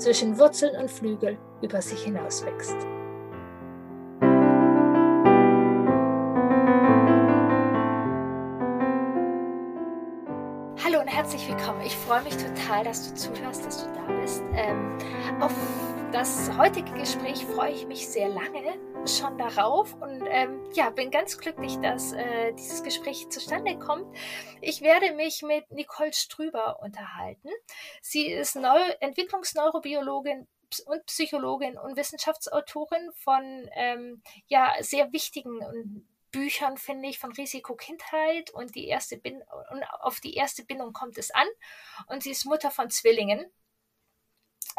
zwischen Wurzeln und Flügel über sich hinaus wächst. Hallo und herzlich willkommen. Ich freue mich total, dass du zuhörst, dass du da bist. Ähm, auf das heutige Gespräch freue ich mich sehr lange schon darauf und ähm, ja, bin ganz glücklich, dass äh, dieses Gespräch zustande kommt. Ich werde mich mit Nicole Strüber unterhalten. Sie ist Neu Entwicklungsneurobiologin und Psychologin und Wissenschaftsautorin von ähm, ja, sehr wichtigen Büchern, finde ich, von Risiko Kindheit und die erste Bin und auf die erste Bindung kommt es an. Und sie ist Mutter von Zwillingen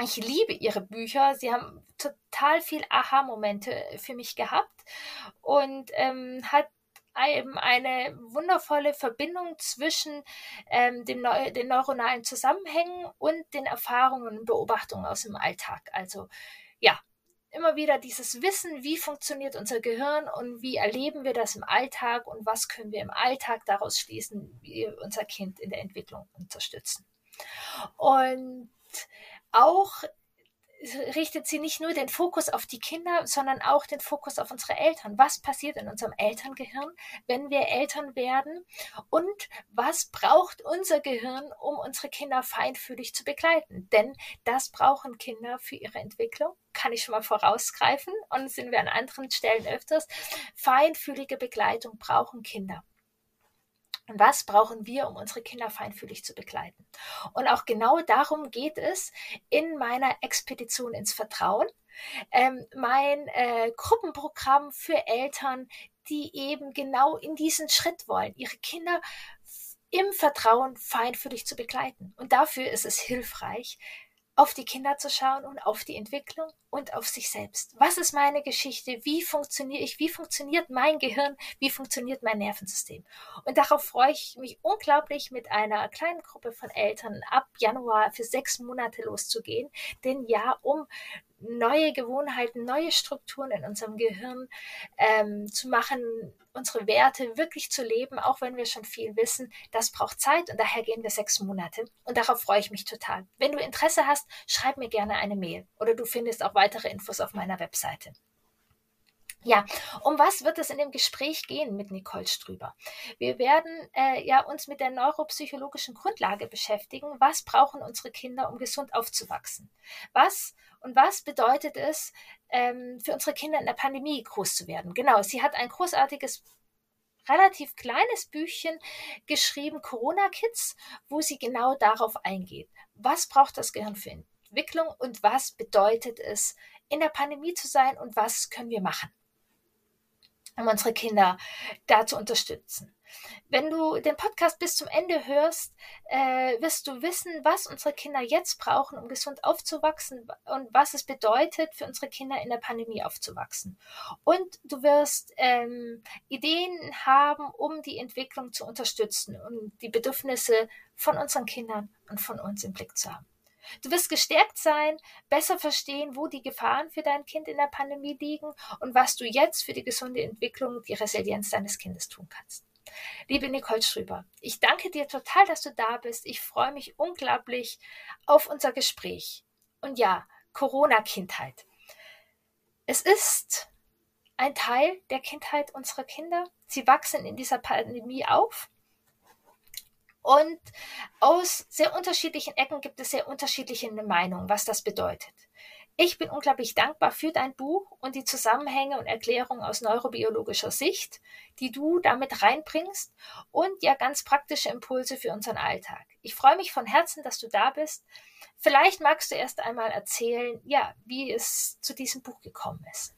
ich liebe ihre Bücher. Sie haben total viel Aha-Momente für mich gehabt und ähm, hat eben eine wundervolle Verbindung zwischen ähm, dem Neu den neuronalen Zusammenhängen und den Erfahrungen und Beobachtungen aus dem Alltag. Also ja, immer wieder dieses Wissen, wie funktioniert unser Gehirn und wie erleben wir das im Alltag und was können wir im Alltag daraus schließen, wie wir unser Kind in der Entwicklung unterstützen. Und auch richtet sie nicht nur den Fokus auf die Kinder, sondern auch den Fokus auf unsere Eltern. Was passiert in unserem Elterngehirn, wenn wir Eltern werden? Und was braucht unser Gehirn, um unsere Kinder feinfühlig zu begleiten? Denn das brauchen Kinder für ihre Entwicklung. Kann ich schon mal vorausgreifen und sind wir an anderen Stellen öfters. Feinfühlige Begleitung brauchen Kinder. Was brauchen wir, um unsere Kinder feinfühlig zu begleiten? Und auch genau darum geht es in meiner Expedition ins Vertrauen. Ähm, mein äh, Gruppenprogramm für Eltern, die eben genau in diesen Schritt wollen, ihre Kinder im Vertrauen feinfühlig zu begleiten. Und dafür ist es hilfreich, auf die Kinder zu schauen und auf die Entwicklung und auf sich selbst. Was ist meine Geschichte? Wie funktioniere ich? Wie funktioniert mein Gehirn? Wie funktioniert mein Nervensystem? Und darauf freue ich mich unglaublich, mit einer kleinen Gruppe von Eltern ab Januar für sechs Monate loszugehen. Denn ja, um neue Gewohnheiten, neue Strukturen in unserem Gehirn ähm, zu machen, unsere Werte wirklich zu leben, auch wenn wir schon viel wissen, das braucht Zeit und daher gehen wir sechs Monate. Und darauf freue ich mich total. Wenn du Interesse hast, schreib mir gerne eine Mail oder du findest auch weitere Infos auf meiner Webseite. Ja, um was wird es in dem Gespräch gehen mit Nicole Strüber? Wir werden äh, ja uns mit der neuropsychologischen Grundlage beschäftigen. Was brauchen unsere Kinder, um gesund aufzuwachsen? Was und was bedeutet es ähm, für unsere Kinder in der Pandemie groß zu werden? Genau, sie hat ein großartiges relativ kleines Büchchen geschrieben, Corona Kids, wo sie genau darauf eingeht. Was braucht das Gehirn für Entwicklung und was bedeutet es, in der Pandemie zu sein und was können wir machen, um unsere Kinder da zu unterstützen. Wenn du den Podcast bis zum Ende hörst, äh, wirst du wissen, was unsere Kinder jetzt brauchen, um gesund aufzuwachsen und was es bedeutet, für unsere Kinder in der Pandemie aufzuwachsen. Und du wirst ähm, Ideen haben, um die Entwicklung zu unterstützen und die Bedürfnisse von unseren Kindern und von uns im Blick zu haben. Du wirst gestärkt sein, besser verstehen, wo die Gefahren für dein Kind in der Pandemie liegen und was du jetzt für die gesunde Entwicklung, die Resilienz deines Kindes tun kannst. Liebe Nicole Schröber, ich danke dir total, dass du da bist. Ich freue mich unglaublich auf unser Gespräch. Und ja, Corona-Kindheit. Es ist ein Teil der Kindheit unserer Kinder. Sie wachsen in dieser Pandemie auf. Und aus sehr unterschiedlichen Ecken gibt es sehr unterschiedliche Meinungen, was das bedeutet. Ich bin unglaublich dankbar für dein Buch und die Zusammenhänge und Erklärungen aus neurobiologischer Sicht, die du damit reinbringst und ja ganz praktische Impulse für unseren Alltag. Ich freue mich von Herzen, dass du da bist. Vielleicht magst du erst einmal erzählen, ja, wie es zu diesem Buch gekommen ist.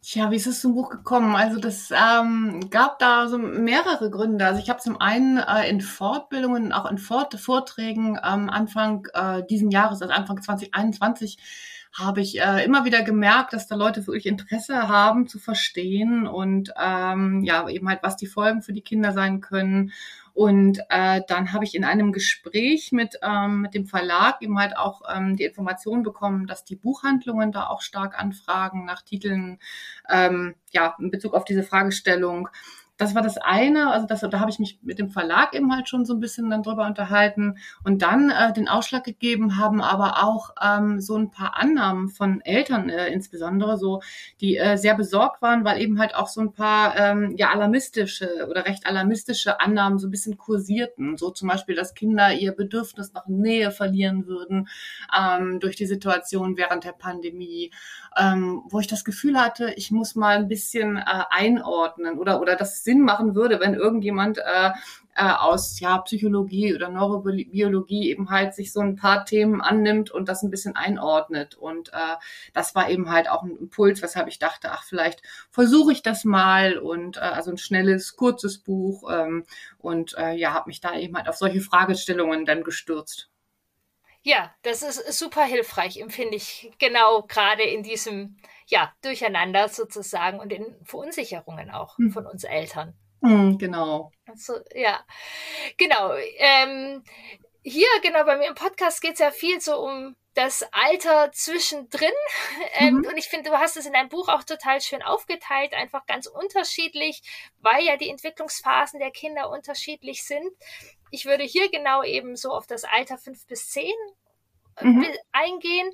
Tja, wie ist es zum Buch gekommen? Also das ähm, gab da so mehrere Gründe. Also ich habe zum einen äh, in Fortbildungen, auch in Fort Vorträgen ähm, Anfang äh, diesen Jahres, also Anfang 2021, habe ich äh, immer wieder gemerkt, dass da Leute wirklich Interesse haben zu verstehen und ähm, ja eben halt, was die Folgen für die Kinder sein können und äh, dann habe ich in einem Gespräch mit, ähm, mit dem Verlag eben halt auch ähm, die Information bekommen, dass die Buchhandlungen da auch stark anfragen nach Titeln, ähm, ja, in Bezug auf diese Fragestellung das war das eine, also das, da habe ich mich mit dem Verlag eben halt schon so ein bisschen dann drüber unterhalten und dann äh, den Ausschlag gegeben haben aber auch ähm, so ein paar Annahmen von Eltern äh, insbesondere so, die äh, sehr besorgt waren, weil eben halt auch so ein paar ähm, ja alarmistische oder recht alarmistische Annahmen so ein bisschen kursierten, so zum Beispiel, dass Kinder ihr Bedürfnis nach Nähe verlieren würden ähm, durch die Situation während der Pandemie, ähm, wo ich das Gefühl hatte, ich muss mal ein bisschen äh, einordnen oder oder das Sinn machen würde, wenn irgendjemand äh, äh, aus ja, Psychologie oder Neurobiologie eben halt sich so ein paar Themen annimmt und das ein bisschen einordnet. Und äh, das war eben halt auch ein Impuls, weshalb ich dachte, ach, vielleicht versuche ich das mal und äh, also ein schnelles, kurzes Buch ähm, und äh, ja, habe mich da eben halt auf solche Fragestellungen dann gestürzt. Ja, das ist super hilfreich, empfinde ich genau gerade in diesem ja, Durcheinander sozusagen und in Verunsicherungen auch hm. von uns Eltern. Hm, genau. Also, ja, genau. Ähm, hier, genau, bei mir im Podcast geht es ja viel so um das Alter zwischendrin. Ähm, mhm. Und ich finde, du hast es in deinem Buch auch total schön aufgeteilt, einfach ganz unterschiedlich, weil ja die Entwicklungsphasen der Kinder unterschiedlich sind. Ich würde hier genau eben so auf das Alter fünf bis zehn mhm. eingehen.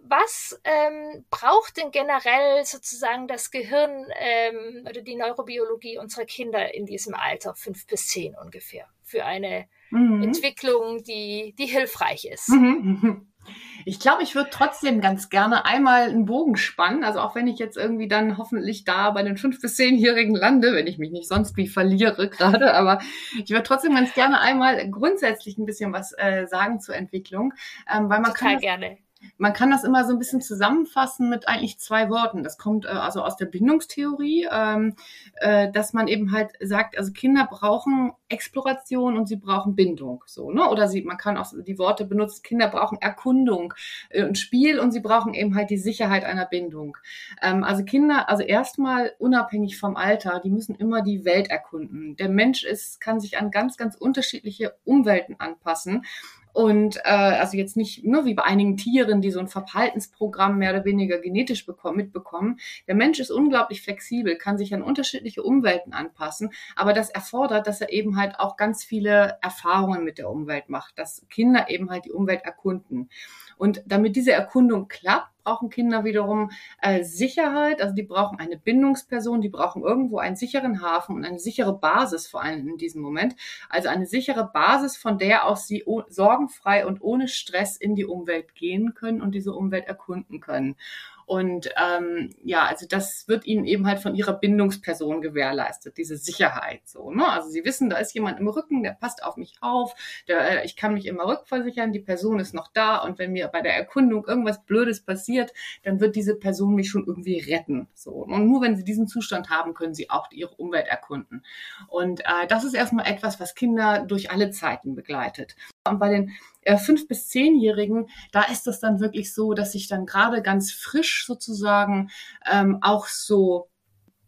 Was ähm, braucht denn generell sozusagen das Gehirn ähm, oder die Neurobiologie unserer Kinder in diesem Alter, fünf bis zehn ungefähr, für eine mhm. Entwicklung, die, die hilfreich ist? Mhm. Ich glaube, ich würde trotzdem ganz gerne einmal einen Bogen spannen. Also auch wenn ich jetzt irgendwie dann hoffentlich da bei den fünf bis zehnjährigen lande, wenn ich mich nicht sonst wie verliere gerade, aber ich würde trotzdem ganz gerne einmal grundsätzlich ein bisschen was äh, sagen zur Entwicklung, ähm, weil man Total kann gerne man kann das immer so ein bisschen zusammenfassen mit eigentlich zwei Worten. Das kommt äh, also aus der Bindungstheorie, ähm, äh, dass man eben halt sagt, also Kinder brauchen Exploration und sie brauchen Bindung, so ne? Oder sie, man kann auch die Worte benutzen. Kinder brauchen Erkundung äh, und Spiel und sie brauchen eben halt die Sicherheit einer Bindung. Ähm, also Kinder, also erstmal unabhängig vom Alter, die müssen immer die Welt erkunden. Der Mensch ist, kann sich an ganz, ganz unterschiedliche Umwelten anpassen und äh, also jetzt nicht nur wie bei einigen Tieren, die so ein Verhaltensprogramm mehr oder weniger genetisch bekommen, mitbekommen. Der Mensch ist unglaublich flexibel, kann sich an unterschiedliche Umwelten anpassen, aber das erfordert, dass er eben halt auch ganz viele Erfahrungen mit der Umwelt macht, dass Kinder eben halt die Umwelt erkunden. Und damit diese Erkundung klappt, brauchen Kinder wiederum äh, Sicherheit, also die brauchen eine Bindungsperson, die brauchen irgendwo einen sicheren Hafen und eine sichere Basis vor allem in diesem Moment. Also eine sichere Basis, von der aus sie sorgenfrei und ohne Stress in die Umwelt gehen können und diese Umwelt erkunden können. Und ähm, ja, also das wird ihnen eben halt von ihrer Bindungsperson gewährleistet, diese Sicherheit. So, ne? Also sie wissen, da ist jemand im Rücken, der passt auf mich auf, der, äh, ich kann mich immer rückversichern, die Person ist noch da und wenn mir bei der Erkundung irgendwas Blödes passiert, dann wird diese Person mich schon irgendwie retten. So. Und nur wenn sie diesen Zustand haben, können sie auch ihre Umwelt erkunden. Und äh, das ist erstmal etwas, was Kinder durch alle Zeiten begleitet. Und bei den äh, fünf bis zehnjährigen, da ist das dann wirklich so, dass sich dann gerade ganz frisch sozusagen ähm, auch so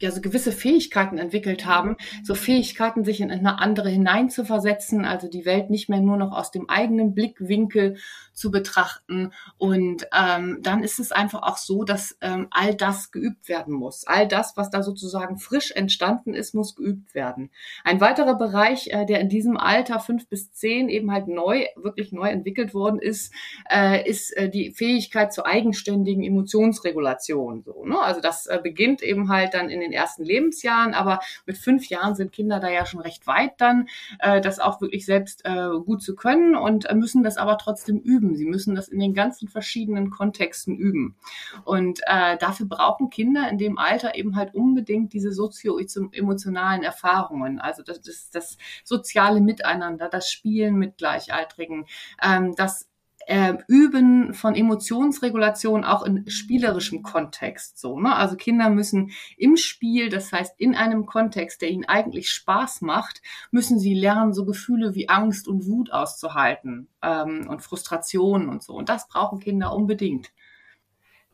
ja so gewisse Fähigkeiten entwickelt haben, so Fähigkeiten, sich in eine andere hineinzuversetzen, also die Welt nicht mehr nur noch aus dem eigenen Blickwinkel zu betrachten. Und ähm, dann ist es einfach auch so, dass ähm, all das geübt werden muss. All das, was da sozusagen frisch entstanden ist, muss geübt werden. Ein weiterer Bereich, äh, der in diesem Alter fünf bis zehn eben halt neu, wirklich neu entwickelt worden ist, äh, ist äh, die Fähigkeit zur eigenständigen Emotionsregulation. So, ne? Also das äh, beginnt eben halt dann in den ersten Lebensjahren, aber mit fünf Jahren sind Kinder da ja schon recht weit dann, äh, das auch wirklich selbst äh, gut zu können und äh, müssen das aber trotzdem üben. Sie müssen das in den ganzen verschiedenen Kontexten üben. Und äh, dafür brauchen Kinder in dem Alter eben halt unbedingt diese sozio-emotionalen Erfahrungen, also das, das, das soziale Miteinander, das Spielen mit Gleichaltrigen, ähm, das äh, Üben von Emotionsregulation auch in spielerischem Kontext. So, ne? Also Kinder müssen im Spiel, das heißt in einem Kontext, der ihnen eigentlich Spaß macht, müssen sie lernen, so Gefühle wie Angst und Wut auszuhalten ähm, und Frustration und so. Und das brauchen Kinder unbedingt.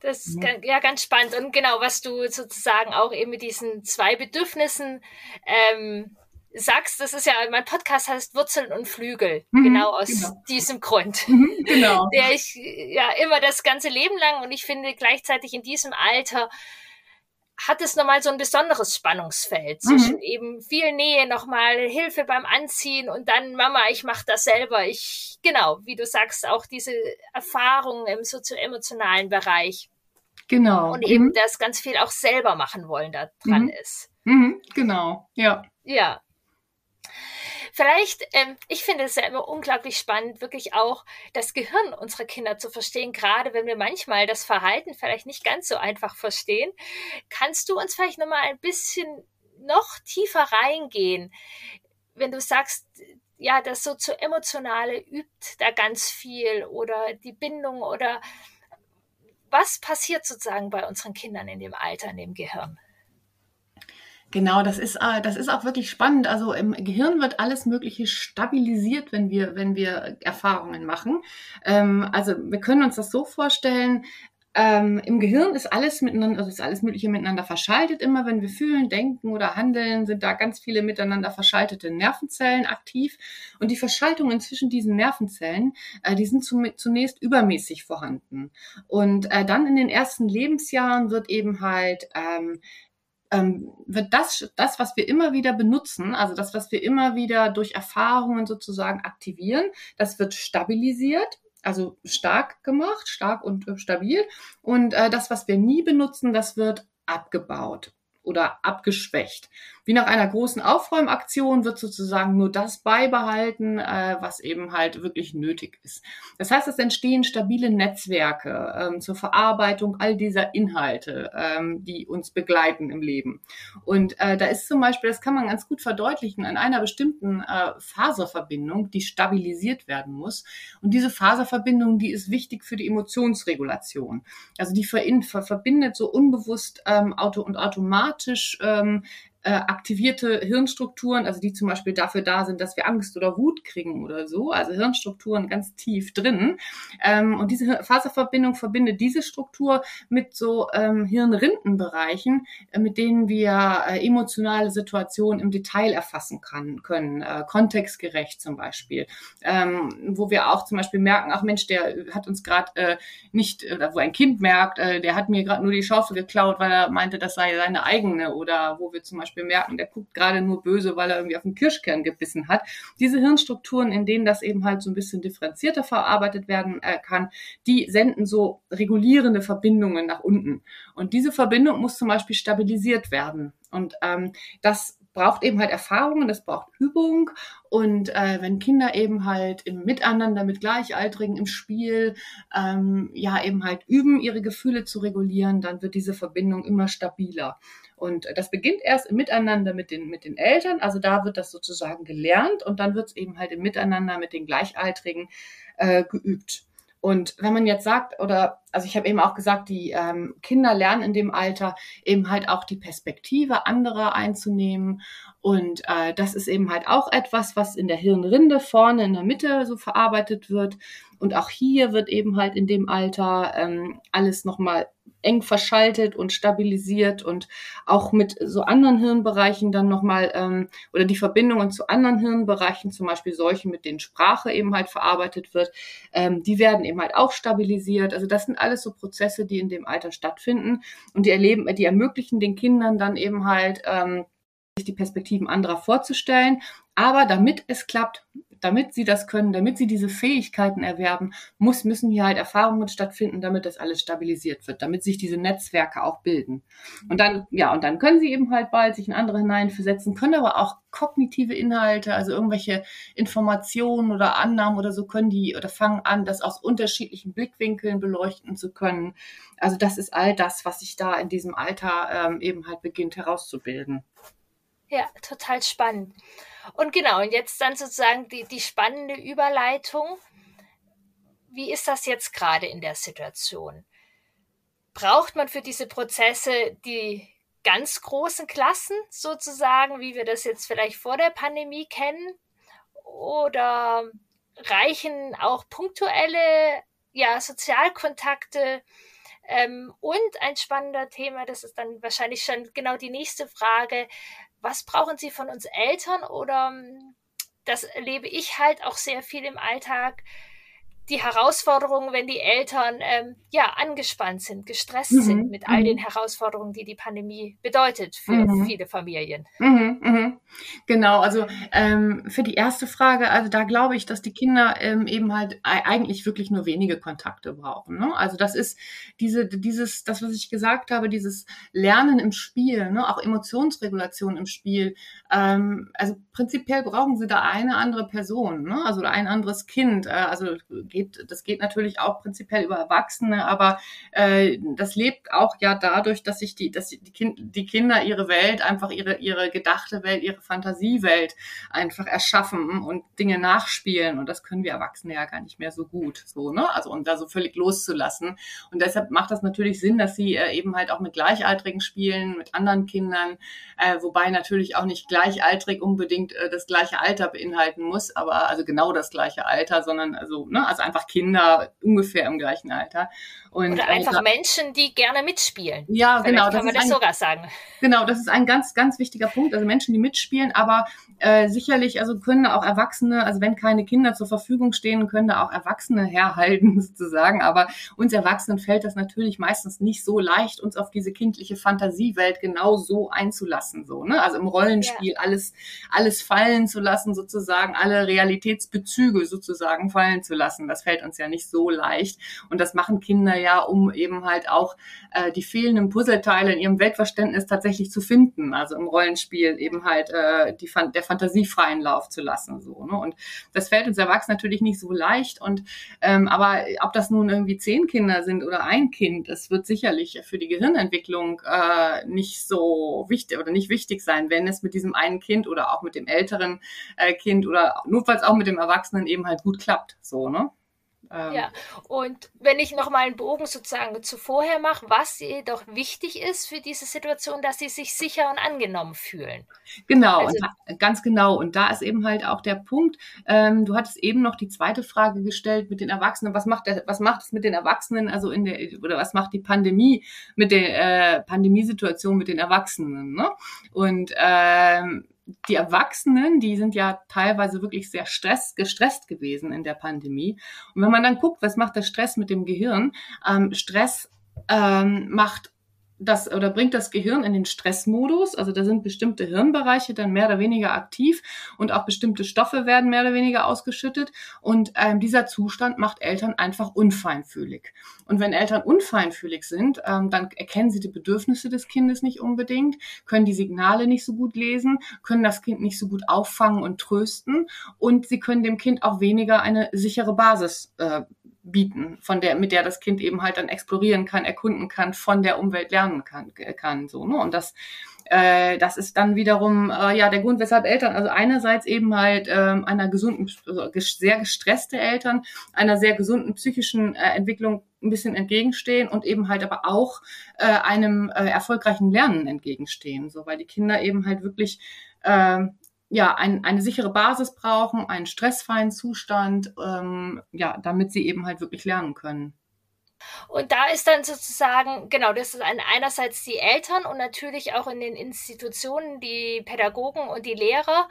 Das ist ja. ja ganz spannend. Und genau, was du sozusagen auch eben mit diesen zwei Bedürfnissen ähm, sagst, das ist ja, mein Podcast heißt Wurzeln und Flügel, mhm, genau aus genau. diesem Grund. Mhm, genau. Der ich ja immer das ganze Leben lang und ich finde gleichzeitig in diesem Alter hat es nochmal so ein besonderes Spannungsfeld mhm. zwischen eben viel Nähe, nochmal Hilfe beim Anziehen und dann Mama, ich mache das selber. Ich, genau, wie du sagst, auch diese Erfahrungen im sozioemotionalen Bereich. Genau. Und eben mhm. das ganz viel auch selber machen wollen da dran mhm. ist. Mhm, genau, ja. Ja. Vielleicht, ähm, ich finde es ja immer unglaublich spannend, wirklich auch das Gehirn unserer Kinder zu verstehen, gerade wenn wir manchmal das Verhalten vielleicht nicht ganz so einfach verstehen. Kannst du uns vielleicht nochmal ein bisschen noch tiefer reingehen, wenn du sagst, ja, das so zu emotionale übt da ganz viel oder die Bindung oder was passiert sozusagen bei unseren Kindern in dem Alter, in dem Gehirn? Genau, das ist, äh, das ist auch wirklich spannend. Also im Gehirn wird alles Mögliche stabilisiert, wenn wir, wenn wir Erfahrungen machen. Ähm, also wir können uns das so vorstellen, ähm, Im Gehirn ist alles miteinander, also ist alles Mögliche miteinander verschaltet. Immer wenn wir fühlen, denken oder handeln, sind da ganz viele miteinander verschaltete Nervenzellen aktiv. Und die Verschaltungen zwischen diesen Nervenzellen, äh, die sind zum, zunächst übermäßig vorhanden. Und äh, dann in den ersten Lebensjahren wird eben halt ähm, ähm, wird das, das, was wir immer wieder benutzen, also das, was wir immer wieder durch Erfahrungen sozusagen aktivieren, das wird stabilisiert also stark gemacht, stark und äh, stabil. Und äh, das, was wir nie benutzen, das wird abgebaut oder abgeschwächt. Wie nach einer großen Aufräumaktion wird sozusagen nur das beibehalten, äh, was eben halt wirklich nötig ist. Das heißt, es entstehen stabile Netzwerke ähm, zur Verarbeitung all dieser Inhalte, ähm, die uns begleiten im Leben. Und äh, da ist zum Beispiel, das kann man ganz gut verdeutlichen, an einer bestimmten äh, Faserverbindung, die stabilisiert werden muss. Und diese Faserverbindung, die ist wichtig für die Emotionsregulation. Also die ver verbindet so unbewusst ähm, auto und automatisch ähm, äh, aktivierte Hirnstrukturen, also die zum Beispiel dafür da sind, dass wir Angst oder Wut kriegen oder so, also Hirnstrukturen ganz tief drin. Ähm, und diese Faserverbindung verbindet diese Struktur mit so ähm, Hirnrindenbereichen, äh, mit denen wir äh, emotionale Situationen im Detail erfassen kann, können, äh, kontextgerecht zum Beispiel, ähm, wo wir auch zum Beispiel merken, ach Mensch, der hat uns gerade äh, nicht, oder wo ein Kind merkt, äh, der hat mir gerade nur die Schaufel geklaut, weil er meinte, das sei seine eigene, oder wo wir zum Beispiel Beispiel merken, der guckt gerade nur böse, weil er irgendwie auf den Kirschkern gebissen hat. Diese Hirnstrukturen, in denen das eben halt so ein bisschen differenzierter verarbeitet werden äh, kann, die senden so regulierende Verbindungen nach unten. Und diese Verbindung muss zum Beispiel stabilisiert werden. Und ähm, das braucht eben halt Erfahrungen, das braucht Übung. Und äh, wenn Kinder eben halt im Miteinander mit Gleichaltrigen im Spiel ähm, ja eben halt üben, ihre Gefühle zu regulieren, dann wird diese Verbindung immer stabiler. Und das beginnt erst im Miteinander mit den, mit den Eltern. Also da wird das sozusagen gelernt und dann wird es eben halt im Miteinander mit den Gleichaltrigen äh, geübt. Und wenn man jetzt sagt, oder also ich habe eben auch gesagt, die ähm, Kinder lernen in dem Alter eben halt auch die Perspektive anderer einzunehmen. Und äh, das ist eben halt auch etwas, was in der Hirnrinde vorne in der Mitte so verarbeitet wird. Und auch hier wird eben halt in dem Alter ähm, alles nochmal eng verschaltet und stabilisiert und auch mit so anderen Hirnbereichen dann nochmal ähm, oder die Verbindungen zu anderen Hirnbereichen, zum Beispiel solche, mit denen Sprache eben halt verarbeitet wird, ähm, die werden eben halt auch stabilisiert. Also das sind alles so Prozesse, die in dem Alter stattfinden und die erleben, die ermöglichen den Kindern dann eben halt ähm, sich die Perspektiven anderer vorzustellen. Aber damit es klappt, damit sie das können, damit sie diese Fähigkeiten erwerben, muss, müssen hier halt Erfahrungen stattfinden, damit das alles stabilisiert wird, damit sich diese Netzwerke auch bilden. Und dann, ja, und dann können sie eben halt bald sich in andere hineinversetzen, können aber auch kognitive Inhalte, also irgendwelche Informationen oder Annahmen oder so können die oder fangen an, das aus unterschiedlichen Blickwinkeln beleuchten zu können. Also das ist all das, was sich da in diesem Alter ähm, eben halt beginnt herauszubilden. Ja, total spannend. Und genau, und jetzt dann sozusagen die, die spannende Überleitung. wie ist das jetzt gerade in der Situation? Braucht man für diese Prozesse die ganz großen Klassen sozusagen, wie wir das jetzt vielleicht vor der Pandemie kennen? Oder reichen auch punktuelle ja, Sozialkontakte? Ähm, und ein spannender Thema, das ist dann wahrscheinlich schon genau die nächste Frage. Was brauchen Sie von uns Eltern? Oder das erlebe ich halt auch sehr viel im Alltag die Herausforderungen, wenn die Eltern ähm, ja angespannt sind, gestresst mhm. sind mit all mhm. den Herausforderungen, die die Pandemie bedeutet für mhm. viele Familien. Mhm. mhm. Genau, also ähm, für die erste Frage, also da glaube ich, dass die Kinder ähm, eben halt eigentlich wirklich nur wenige Kontakte brauchen. Ne? Also das ist diese, dieses, das, was ich gesagt habe, dieses Lernen im Spiel, ne? auch Emotionsregulation im Spiel. Ähm, also prinzipiell brauchen sie da eine andere Person, ne? also ein anderes Kind. Äh, also geht, das geht natürlich auch prinzipiell über Erwachsene, aber äh, das lebt auch ja dadurch, dass sich die, dass die, kind, die Kinder ihre Welt, einfach ihre, ihre gedachte Welt, ihre Fantasiewelt einfach erschaffen und Dinge nachspielen. Und das können wir Erwachsene ja gar nicht mehr so gut. So, ne? Also und da so völlig loszulassen. Und deshalb macht das natürlich Sinn, dass sie äh, eben halt auch mit Gleichaltrigen spielen, mit anderen Kindern, äh, wobei natürlich auch nicht gleichaltrig unbedingt äh, das gleiche Alter beinhalten muss, aber also genau das gleiche Alter, sondern also, ne, also einfach Kinder ungefähr im gleichen Alter. Und, Oder einfach äh, Menschen, die gerne mitspielen. Ja, Vielleicht genau. Kann man das ein, sogar sagen. Genau, das ist ein ganz, ganz wichtiger Punkt. Also Menschen, die mitspielen, aber äh, sicherlich, also können auch Erwachsene, also wenn keine Kinder zur Verfügung stehen, können da auch Erwachsene herhalten sozusagen. Aber uns Erwachsenen fällt das natürlich meistens nicht so leicht, uns auf diese kindliche Fantasiewelt genau so einzulassen. So, ne? Also im Rollenspiel ja. alles, alles fallen zu lassen, sozusagen, alle Realitätsbezüge sozusagen fallen zu lassen. Das fällt uns ja nicht so leicht. Und das machen Kinder ja, um eben halt auch äh, die fehlenden Puzzleteile in ihrem Weltverständnis tatsächlich zu finden. Also im Rollenspiel eben halt äh, die, der Fantasie freien Lauf zu lassen. So, ne? Und das fällt uns Erwachsenen natürlich nicht so leicht. Und ähm, aber ob das nun irgendwie zehn Kinder sind oder ein Kind, das wird sicherlich für die Gehirnentwicklung äh, nicht so wichtig oder nicht wichtig sein, wenn es mit diesem einen Kind oder auch mit dem älteren äh, Kind oder notfalls auch mit dem Erwachsenen eben halt gut klappt. So, ne? Ähm, ja, und wenn ich nochmal einen Bogen sozusagen zu vorher mache, was jedoch wichtig ist für diese Situation, dass sie sich sicher und angenommen fühlen. Genau, also, da, ganz genau. Und da ist eben halt auch der Punkt, ähm, du hattest eben noch die zweite Frage gestellt mit den Erwachsenen, was macht, der, was macht es mit den Erwachsenen, also in der, oder was macht die Pandemie mit der äh, Pandemiesituation mit den Erwachsenen? Ne? Und ähm, die Erwachsenen, die sind ja teilweise wirklich sehr stress, gestresst gewesen in der Pandemie. Und wenn man dann guckt, was macht der Stress mit dem Gehirn? Ähm, Stress ähm, macht das oder bringt das Gehirn in den Stressmodus. Also da sind bestimmte Hirnbereiche dann mehr oder weniger aktiv und auch bestimmte Stoffe werden mehr oder weniger ausgeschüttet. Und ähm, dieser Zustand macht Eltern einfach unfeinfühlig. Und wenn Eltern unfeinfühlig sind, ähm, dann erkennen sie die Bedürfnisse des Kindes nicht unbedingt, können die Signale nicht so gut lesen, können das Kind nicht so gut auffangen und trösten und sie können dem Kind auch weniger eine sichere Basis äh, bieten, von der, mit der das Kind eben halt dann explorieren kann, erkunden kann, von der Umwelt lernen kann, kann so, ne? Und das, äh, das ist dann wiederum äh, ja der Grund, weshalb Eltern, also einerseits eben halt ähm, einer gesunden, also sehr gestresste Eltern, einer sehr gesunden psychischen äh, Entwicklung ein bisschen entgegenstehen und eben halt aber auch äh, einem äh, erfolgreichen Lernen entgegenstehen, so weil die Kinder eben halt wirklich äh, ja, ein, eine sichere Basis brauchen, einen stressfreien Zustand, ähm, ja, damit sie eben halt wirklich lernen können. Und da ist dann sozusagen, genau, das ist ein, einerseits die Eltern und natürlich auch in den Institutionen die Pädagogen und die Lehrer,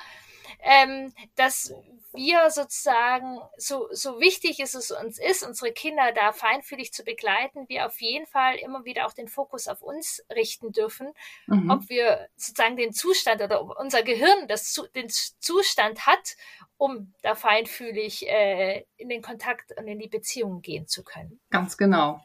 ähm, dass wir sozusagen, so, so wichtig es uns ist, unsere Kinder da feinfühlig zu begleiten, wir auf jeden Fall immer wieder auch den Fokus auf uns richten dürfen, mhm. ob wir sozusagen den Zustand oder ob unser Gehirn das, den Zustand hat, um da feinfühlig äh, in den Kontakt und in die Beziehung gehen zu können. Ganz genau.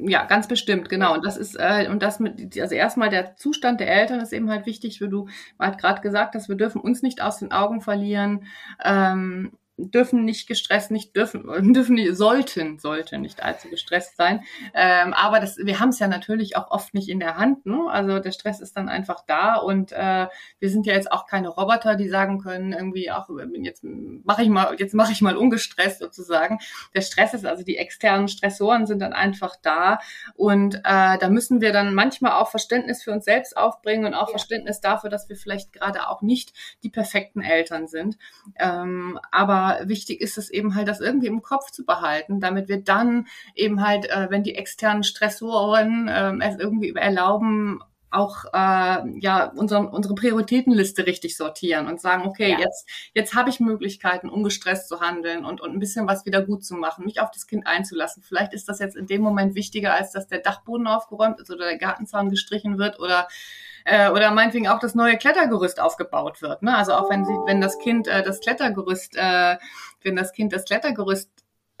Ja, ganz bestimmt, genau. Und das ist, äh, und das mit, also erstmal der Zustand der Eltern ist eben halt wichtig, wie du halt gerade gesagt hast, wir dürfen uns nicht aus den Augen verlieren. Ähm, dürfen nicht gestresst, nicht dürfen, dürfen nicht, sollten, sollten nicht allzu gestresst sein. Ähm, aber das, wir haben es ja natürlich auch oft nicht in der Hand. Ne? Also der Stress ist dann einfach da und äh, wir sind ja jetzt auch keine Roboter, die sagen können irgendwie, auch jetzt mache ich mal, jetzt mache ich mal ungestresst sozusagen. Der Stress ist also die externen Stressoren sind dann einfach da und äh, da müssen wir dann manchmal auch Verständnis für uns selbst aufbringen und auch ja. Verständnis dafür, dass wir vielleicht gerade auch nicht die perfekten Eltern sind. Ähm, aber wichtig ist es eben halt, das irgendwie im Kopf zu behalten, damit wir dann eben halt, äh, wenn die externen Stressoren äh, es irgendwie erlauben, auch äh, ja unsere, unsere Prioritätenliste richtig sortieren und sagen, okay, ja. jetzt, jetzt habe ich Möglichkeiten, ungestresst zu handeln und, und ein bisschen was wieder gut zu machen, mich auf das Kind einzulassen. Vielleicht ist das jetzt in dem Moment wichtiger, als dass der Dachboden aufgeräumt ist oder der Gartenzaun gestrichen wird oder äh, oder meinetwegen auch das neue Klettergerüst aufgebaut wird. Ne? Also auch wenn sie, wenn das Kind äh, das Klettergerüst, äh, wenn das Kind das Klettergerüst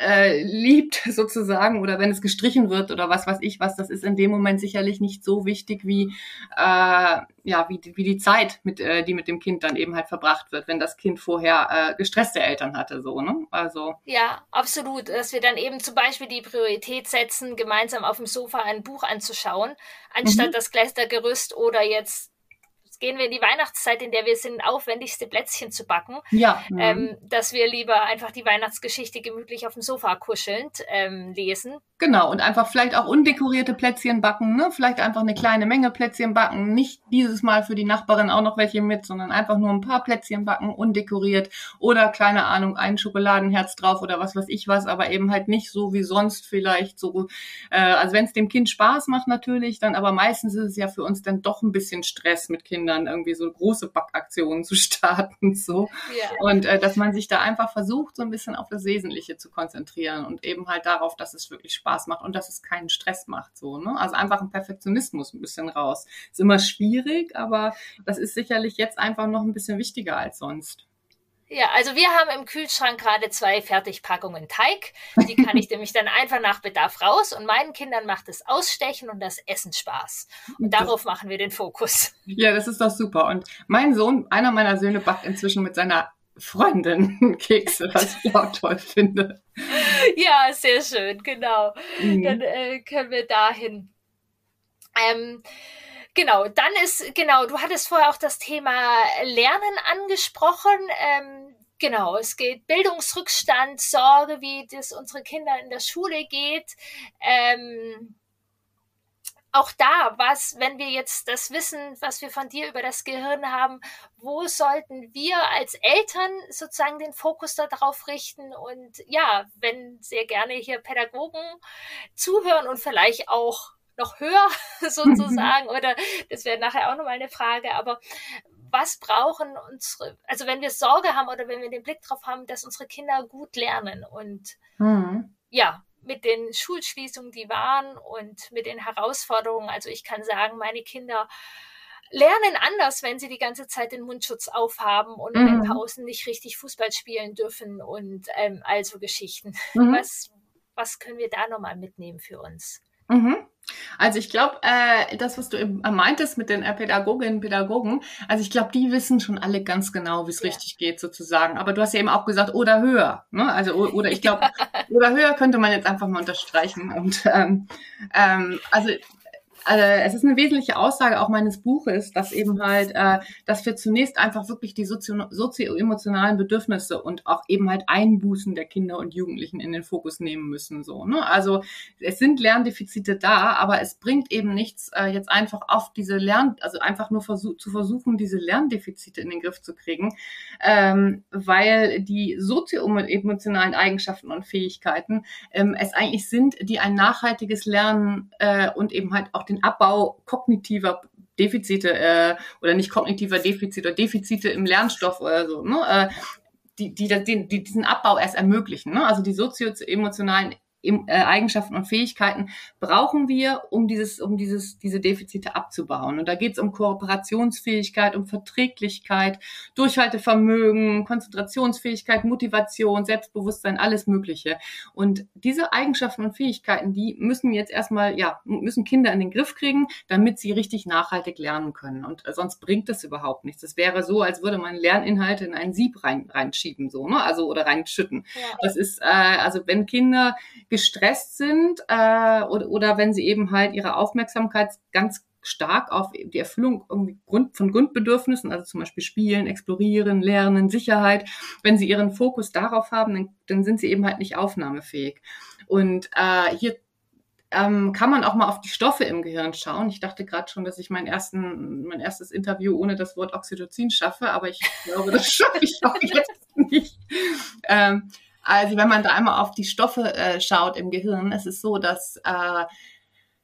äh, liebt sozusagen oder wenn es gestrichen wird oder was weiß ich was, das ist in dem Moment sicherlich nicht so wichtig wie äh, ja wie, wie die Zeit, mit, äh, die mit dem Kind dann eben halt verbracht wird, wenn das Kind vorher äh, gestresste Eltern hatte, so ne? Also ja, absolut, dass wir dann eben zum Beispiel die Priorität setzen, gemeinsam auf dem Sofa ein Buch anzuschauen, anstatt mhm. das Kleistergerüst oder jetzt gehen wir in die Weihnachtszeit, in der wir sind, aufwendigste Plätzchen zu backen. Ja. Mhm. Ähm, dass wir lieber einfach die Weihnachtsgeschichte gemütlich auf dem Sofa kuschelnd ähm, lesen. Genau, und einfach vielleicht auch undekorierte Plätzchen backen, ne? Vielleicht einfach eine kleine Menge Plätzchen backen. Nicht dieses Mal für die Nachbarin auch noch welche mit, sondern einfach nur ein paar Plätzchen backen, undekoriert. Oder, keine Ahnung, ein Schokoladenherz drauf oder was weiß ich was, aber eben halt nicht so wie sonst vielleicht so. Äh, also wenn es dem Kind Spaß macht natürlich, dann aber meistens ist es ja für uns dann doch ein bisschen Stress mit Kindern Kindern irgendwie so große Backaktionen zu starten. So. Yeah. Und äh, dass man sich da einfach versucht, so ein bisschen auf das Wesentliche zu konzentrieren und eben halt darauf, dass es wirklich Spaß macht und dass es keinen Stress macht. So, ne? Also einfach ein Perfektionismus ein bisschen raus. Ist immer schwierig, aber das ist sicherlich jetzt einfach noch ein bisschen wichtiger als sonst. Ja, also wir haben im Kühlschrank gerade zwei Fertigpackungen Teig. Die kann ich nämlich dann einfach nach Bedarf raus und meinen Kindern macht das Ausstechen und das Essen Spaß. Und darauf machen wir den Fokus. Ja, das ist doch super. Und mein Sohn, einer meiner Söhne, backt inzwischen mit seiner Freundin Kekse, was ich auch toll finde. Ja, sehr schön, genau. Mhm. Dann äh, können wir dahin. Ähm, Genau, dann ist, genau, du hattest vorher auch das Thema Lernen angesprochen. Ähm, genau, es geht Bildungsrückstand, Sorge, wie das unsere Kinder in der Schule geht. Ähm, auch da, was, wenn wir jetzt das Wissen, was wir von dir über das Gehirn haben, wo sollten wir als Eltern sozusagen den Fokus darauf richten? Und ja, wenn sehr gerne hier Pädagogen zuhören und vielleicht auch noch höher sozusagen oder das wäre nachher auch nochmal eine Frage, aber was brauchen unsere, also wenn wir Sorge haben oder wenn wir den Blick drauf haben, dass unsere Kinder gut lernen und mhm. ja, mit den Schulschließungen, die waren und mit den Herausforderungen, also ich kann sagen, meine Kinder lernen anders, wenn sie die ganze Zeit den Mundschutz aufhaben und mhm. in den Pausen nicht richtig Fußball spielen dürfen und ähm, also Geschichten. Mhm. Was, was können wir da nochmal mitnehmen für uns? Mhm. Also ich glaube, äh, das, was du eben meintest mit den äh, Pädagoginnen und Pädagogen, also ich glaube, die wissen schon alle ganz genau, wie es ja. richtig geht sozusagen. Aber du hast ja eben auch gesagt, oder höher. Ne? Also oder ich glaube, oder höher könnte man jetzt einfach mal unterstreichen. Und ähm, ähm, also also es ist eine wesentliche Aussage auch meines Buches, dass eben halt, äh, dass wir zunächst einfach wirklich die sozio-emotionalen Bedürfnisse und auch eben halt Einbußen der Kinder und Jugendlichen in den Fokus nehmen müssen. So, ne? Also es sind Lerndefizite da, aber es bringt eben nichts, äh, jetzt einfach auf diese Lern, also einfach nur versuch, zu versuchen, diese Lerndefizite in den Griff zu kriegen, ähm, weil die sozio-emotionalen Eigenschaften und Fähigkeiten ähm, es eigentlich sind, die ein nachhaltiges Lernen äh, und eben halt auch den Abbau kognitiver Defizite äh, oder nicht kognitiver Defizite oder Defizite im Lernstoff oder so, ne, äh, die, die, die, die diesen Abbau erst ermöglichen. Ne? Also die sozio-emotionalen Eigenschaften und Fähigkeiten brauchen wir, um dieses, um dieses, diese Defizite abzubauen. Und da geht es um Kooperationsfähigkeit, um Verträglichkeit, Durchhaltevermögen, Konzentrationsfähigkeit, Motivation, Selbstbewusstsein, alles Mögliche. Und diese Eigenschaften und Fähigkeiten, die müssen jetzt erstmal, ja, müssen Kinder in den Griff kriegen, damit sie richtig nachhaltig lernen können. Und sonst bringt das überhaupt nichts. Das wäre so, als würde man Lerninhalte in ein Sieb rein, reinschieben, so, ne? Also oder reinschütten. Ja. Das ist, äh, also wenn Kinder gestresst sind äh, oder, oder wenn sie eben halt ihre Aufmerksamkeit ganz stark auf die Erfüllung Grund, von Grundbedürfnissen, also zum Beispiel Spielen, Explorieren, Lernen, Sicherheit. Wenn sie ihren Fokus darauf haben, dann, dann sind sie eben halt nicht aufnahmefähig. Und äh, hier ähm, kann man auch mal auf die Stoffe im Gehirn schauen. Ich dachte gerade schon, dass ich mein, ersten, mein erstes Interview ohne das Wort Oxytocin schaffe, aber ich glaube, das schaffe ich auch jetzt nicht. Ähm, also wenn man da einmal auf die Stoffe äh, schaut im Gehirn, es ist so, dass äh,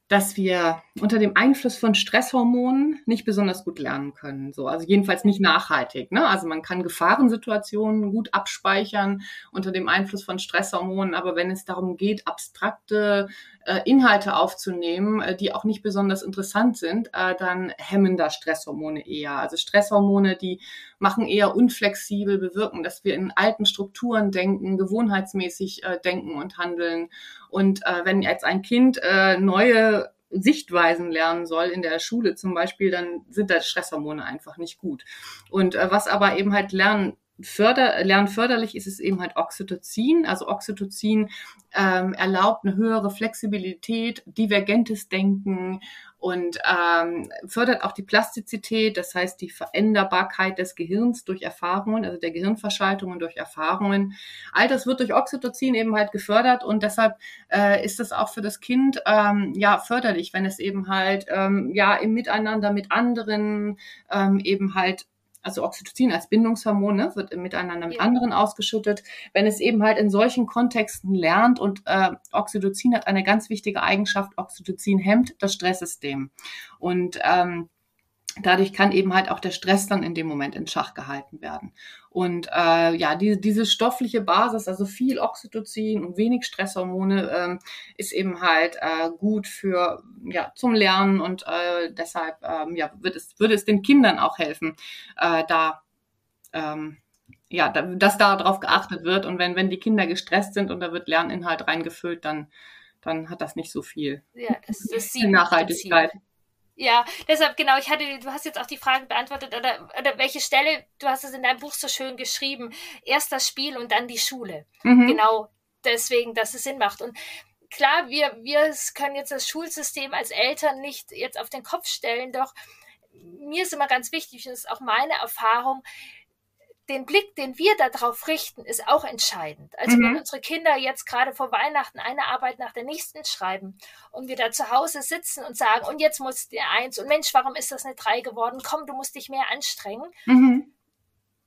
dass wir unter dem Einfluss von Stresshormonen nicht besonders gut lernen können. So, also jedenfalls nicht nachhaltig. Ne? Also man kann Gefahrensituationen gut abspeichern unter dem Einfluss von Stresshormonen, aber wenn es darum geht, abstrakte äh, Inhalte aufzunehmen, äh, die auch nicht besonders interessant sind, äh, dann hemmen da Stresshormone eher. Also Stresshormone, die machen eher unflexibel, bewirken, dass wir in alten Strukturen denken, gewohnheitsmäßig äh, denken und handeln. Und äh, wenn jetzt ein Kind äh, neue Sichtweisen lernen soll in der Schule zum Beispiel, dann sind da Stresshormone einfach nicht gut. Und äh, was aber eben halt Lernen förder, lernförderlich ist es eben halt Oxytocin. Also Oxytocin ähm, erlaubt eine höhere Flexibilität, divergentes Denken und ähm, fördert auch die Plastizität, das heißt die Veränderbarkeit des Gehirns durch Erfahrungen, also der Gehirnverschaltungen durch Erfahrungen. All das wird durch Oxytocin eben halt gefördert und deshalb äh, ist das auch für das Kind ähm, ja förderlich, wenn es eben halt ähm, ja im Miteinander mit anderen ähm, eben halt also Oxytocin als Bindungshormon ne, wird miteinander mit ja. anderen ausgeschüttet. Wenn es eben halt in solchen Kontexten lernt und äh, Oxytocin hat eine ganz wichtige Eigenschaft, Oxytocin hemmt das Stresssystem. Und ähm, dadurch kann eben halt auch der Stress dann in dem Moment in Schach gehalten werden. Und äh, ja, die, diese stoffliche Basis, also viel Oxytocin und wenig Stresshormone, ähm, ist eben halt äh, gut für ja zum Lernen und äh, deshalb ähm, ja wird es würde es den Kindern auch helfen, äh, da ähm, ja, da, dass da drauf geachtet wird und wenn wenn die Kinder gestresst sind und da wird Lerninhalt reingefüllt, dann dann hat das nicht so viel ja, das, das Nachhaltigkeit. Prinzip. Ja, deshalb genau, ich hatte, du hast jetzt auch die Frage beantwortet, oder, oder welche Stelle, du hast es in deinem Buch so schön geschrieben, erst das Spiel und dann die Schule. Mhm. Genau deswegen, dass es Sinn macht. Und klar, wir, wir können jetzt das Schulsystem als Eltern nicht jetzt auf den Kopf stellen, doch mir ist immer ganz wichtig, das ist auch meine Erfahrung, den Blick, den wir darauf richten, ist auch entscheidend. Also mhm. wenn unsere Kinder jetzt gerade vor Weihnachten eine Arbeit nach der nächsten schreiben und wir da zu Hause sitzen und sagen, und jetzt muss der eins und Mensch, warum ist das eine drei geworden? Komm, du musst dich mehr anstrengen. Mhm.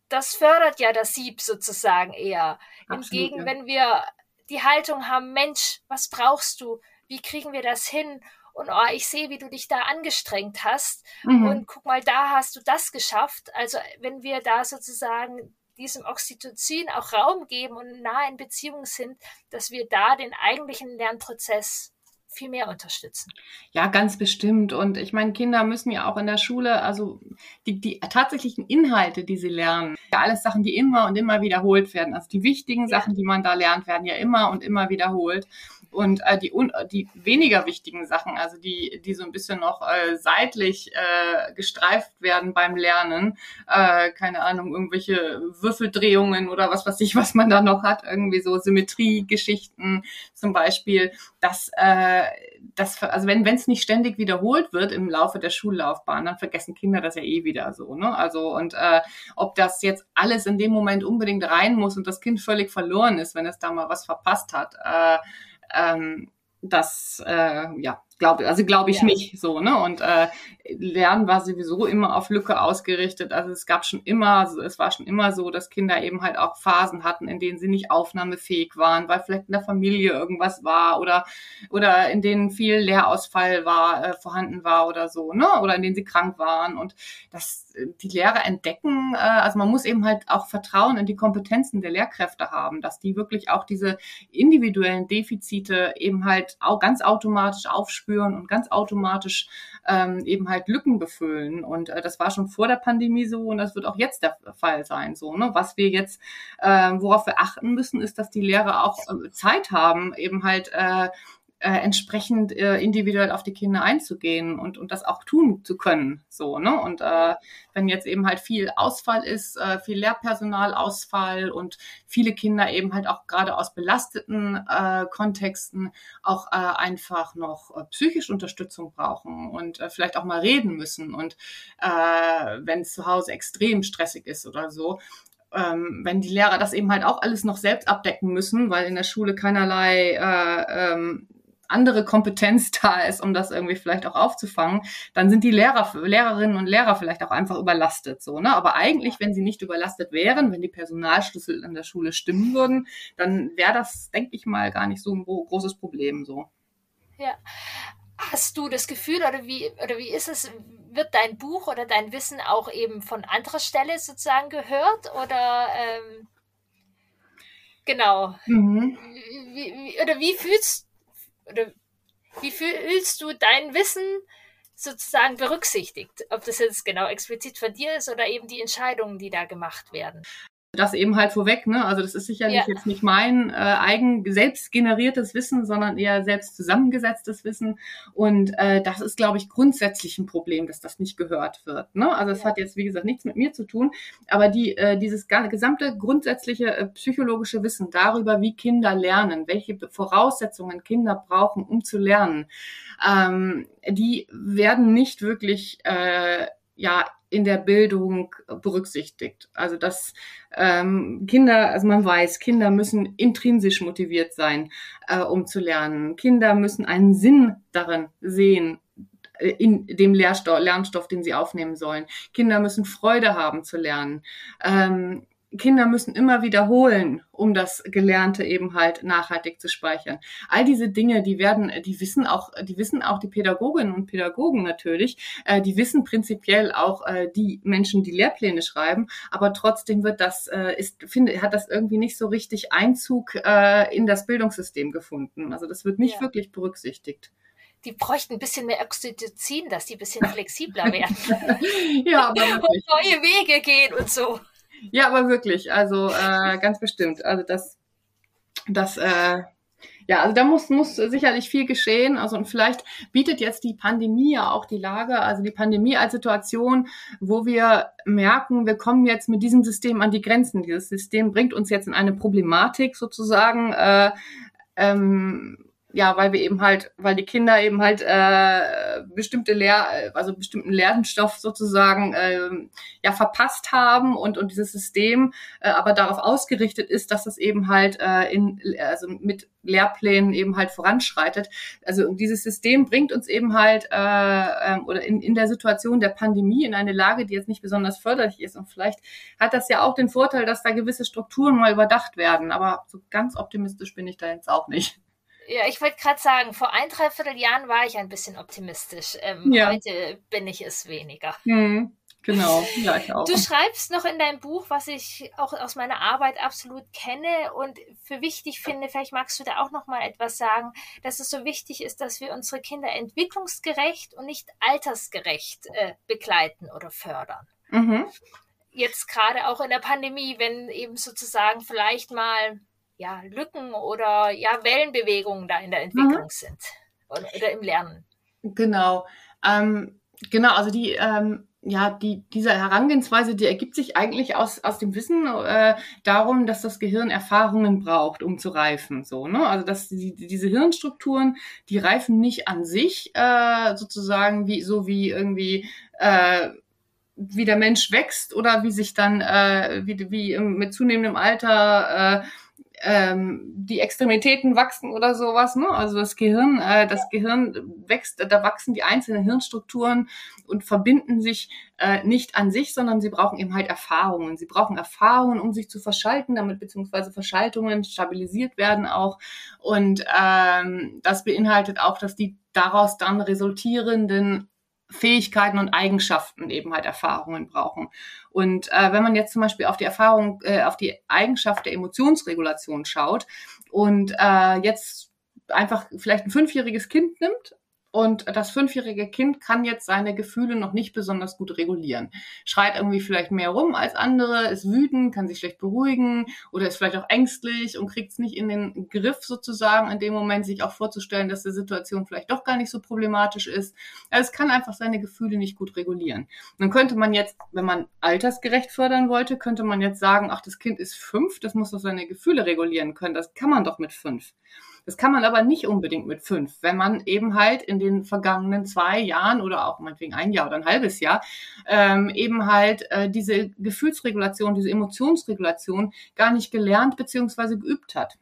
Das fördert ja das Sieb sozusagen eher. Absolut, Hingegen, ja. wenn wir die Haltung haben, Mensch, was brauchst du? Wie kriegen wir das hin? Und oh, ich sehe, wie du dich da angestrengt hast mhm. und guck mal, da hast du das geschafft. Also wenn wir da sozusagen diesem Oxytocin auch Raum geben und nah in Beziehung sind, dass wir da den eigentlichen Lernprozess viel mehr unterstützen. Ja, ganz bestimmt. Und ich meine, Kinder müssen ja auch in der Schule, also die, die tatsächlichen Inhalte, die sie lernen, ja alles Sachen, die immer und immer wiederholt werden. Also die wichtigen ja. Sachen, die man da lernt, werden ja immer und immer wiederholt. Und äh, die, die weniger wichtigen Sachen, also die, die so ein bisschen noch äh, seitlich äh, gestreift werden beim Lernen, äh, keine Ahnung, irgendwelche Würfeldrehungen oder was weiß ich, was man da noch hat, irgendwie so Symmetriegeschichten zum Beispiel, das, äh, das also wenn es nicht ständig wiederholt wird im Laufe der Schullaufbahn, dann vergessen Kinder das ja eh wieder so. Ne? Also und äh, ob das jetzt alles in dem Moment unbedingt rein muss und das Kind völlig verloren ist, wenn es da mal was verpasst hat. Äh, ähm, das äh, ja, Glaube, also glaube ich ja. nicht so, ne? Und äh, Lernen war sowieso immer auf Lücke ausgerichtet. Also es gab schon immer, es war schon immer so, dass Kinder eben halt auch Phasen hatten, in denen sie nicht aufnahmefähig waren, weil vielleicht in der Familie irgendwas war oder oder in denen viel Lehrausfall war äh, vorhanden war oder so, ne? Oder in denen sie krank waren und das die Lehrer entdecken. Äh, also man muss eben halt auch Vertrauen in die Kompetenzen der Lehrkräfte haben, dass die wirklich auch diese individuellen Defizite eben halt auch ganz automatisch aufspüren und ganz automatisch ähm, eben halt Lücken befüllen. Und äh, das war schon vor der Pandemie so und das wird auch jetzt der Fall sein. So, ne? Was wir jetzt, äh, worauf wir achten müssen, ist, dass die Lehrer auch äh, Zeit haben, eben halt äh, äh, entsprechend äh, individuell auf die Kinder einzugehen und, und das auch tun zu können. So, ne? Und äh, wenn jetzt eben halt viel Ausfall ist, äh, viel Lehrpersonalausfall und viele Kinder eben halt auch gerade aus belasteten äh, Kontexten auch äh, einfach noch äh, psychische Unterstützung brauchen und äh, vielleicht auch mal reden müssen. Und äh, wenn es zu Hause extrem stressig ist oder so, ähm, wenn die Lehrer das eben halt auch alles noch selbst abdecken müssen, weil in der Schule keinerlei äh, ähm, andere Kompetenz da ist, um das irgendwie vielleicht auch aufzufangen, dann sind die Lehrer, Lehrerinnen und Lehrer vielleicht auch einfach überlastet, so, ne? Aber eigentlich, wenn sie nicht überlastet wären, wenn die Personalschlüssel in der Schule stimmen würden, dann wäre das, denke ich mal, gar nicht so ein großes Problem, so. Ja. Hast du das Gefühl oder wie, oder wie ist es, wird dein Buch oder dein Wissen auch eben von anderer Stelle sozusagen gehört oder, ähm, genau. Mhm. Wie, wie, oder wie fühlst oder wie fühlst du dein Wissen sozusagen berücksichtigt? Ob das jetzt genau explizit von dir ist oder eben die Entscheidungen, die da gemacht werden das eben halt vorweg, ne? Also das ist sicherlich ja. jetzt nicht mein äh, eigen selbst generiertes Wissen, sondern eher selbst zusammengesetztes Wissen. Und äh, das ist, glaube ich, grundsätzlich ein Problem, dass das nicht gehört wird. Ne? Also es ja. hat jetzt, wie gesagt, nichts mit mir zu tun, aber die, äh, dieses gesamte grundsätzliche äh, psychologische Wissen darüber, wie Kinder lernen, welche Voraussetzungen Kinder brauchen, um zu lernen, ähm, die werden nicht wirklich äh, ja in der Bildung berücksichtigt. Also dass ähm, Kinder, also man weiß, Kinder müssen intrinsisch motiviert sein, äh, um zu lernen. Kinder müssen einen Sinn darin sehen, äh, in dem Lehrstoff, Lernstoff, den sie aufnehmen sollen. Kinder müssen Freude haben zu lernen. Ähm, Kinder müssen immer wiederholen, um das Gelernte eben halt nachhaltig zu speichern. All diese Dinge, die werden, die wissen auch, die wissen auch die Pädagoginnen und Pädagogen natürlich, äh, die wissen prinzipiell auch äh, die Menschen, die Lehrpläne schreiben, aber trotzdem wird das, äh, ist, finde, hat das irgendwie nicht so richtig Einzug äh, in das Bildungssystem gefunden. Also das wird nicht ja. wirklich berücksichtigt die bräuchten ein bisschen mehr Oxytocin, dass die ein bisschen flexibler werden. ja, aber und neue Wege gehen und so. Ja, aber wirklich, also äh, ganz bestimmt. Also das, das, äh, ja, also da muss, muss sicherlich viel geschehen. Also und vielleicht bietet jetzt die Pandemie ja auch die Lage, also die Pandemie als Situation, wo wir merken, wir kommen jetzt mit diesem System an die Grenzen. Dieses System bringt uns jetzt in eine Problematik sozusagen. Äh, ähm, ja, weil wir eben halt, weil die Kinder eben halt äh, bestimmte Lehr, also bestimmten Lernstoff sozusagen äh, ja verpasst haben und und dieses System äh, aber darauf ausgerichtet ist, dass es eben halt äh, in also mit Lehrplänen eben halt voranschreitet. Also dieses System bringt uns eben halt äh, ähm, oder in, in der Situation der Pandemie in eine Lage, die jetzt nicht besonders förderlich ist. Und vielleicht hat das ja auch den Vorteil, dass da gewisse Strukturen mal überdacht werden. Aber so ganz optimistisch bin ich da jetzt auch nicht. Ja, ich wollte gerade sagen, vor ein, dreiviertel Jahren war ich ein bisschen optimistisch. Ähm, ja. Heute bin ich es weniger. Mhm. Genau, ja, ich auch. Du schreibst noch in deinem Buch, was ich auch aus meiner Arbeit absolut kenne und für wichtig finde, vielleicht magst du da auch noch mal etwas sagen, dass es so wichtig ist, dass wir unsere Kinder entwicklungsgerecht und nicht altersgerecht äh, begleiten oder fördern. Mhm. Jetzt gerade auch in der Pandemie, wenn eben sozusagen vielleicht mal ja, Lücken oder ja, Wellenbewegungen da in der Entwicklung mhm. sind oder, oder, im Lernen. Genau. Ähm, genau, also die, ähm, ja, die, diese Herangehensweise, die ergibt sich eigentlich aus, aus dem Wissen äh, darum, dass das Gehirn Erfahrungen braucht, um zu reifen. So, ne? Also dass die, diese Hirnstrukturen, die reifen nicht an sich äh, sozusagen wie so wie irgendwie äh, wie der Mensch wächst oder wie sich dann äh, wie, wie mit zunehmendem Alter äh, ähm, die Extremitäten wachsen oder sowas, ne? Also das Gehirn, äh, das Gehirn wächst, da wachsen die einzelnen Hirnstrukturen und verbinden sich äh, nicht an sich, sondern sie brauchen eben halt Erfahrungen. Sie brauchen Erfahrungen, um sich zu verschalten, damit beziehungsweise Verschaltungen stabilisiert werden auch. Und ähm, das beinhaltet auch, dass die daraus dann resultierenden Fähigkeiten und Eigenschaften eben halt Erfahrungen brauchen. Und äh, wenn man jetzt zum Beispiel auf die Erfahrung, äh, auf die Eigenschaft der Emotionsregulation schaut und äh, jetzt einfach vielleicht ein fünfjähriges Kind nimmt und das fünfjährige Kind kann jetzt seine Gefühle noch nicht besonders gut regulieren. Schreit irgendwie vielleicht mehr rum als andere, ist wütend, kann sich schlecht beruhigen oder ist vielleicht auch ängstlich und kriegt es nicht in den Griff sozusagen in dem Moment, sich auch vorzustellen, dass die Situation vielleicht doch gar nicht so problematisch ist. Also es kann einfach seine Gefühle nicht gut regulieren. Dann könnte man jetzt, wenn man altersgerecht fördern wollte, könnte man jetzt sagen, ach, das Kind ist fünf, das muss doch seine Gefühle regulieren können. Das kann man doch mit fünf. Das kann man aber nicht unbedingt mit fünf, wenn man eben halt in den vergangenen zwei Jahren oder auch meinetwegen ein Jahr oder ein halbes Jahr ähm, eben halt äh, diese Gefühlsregulation, diese Emotionsregulation gar nicht gelernt beziehungsweise geübt hat.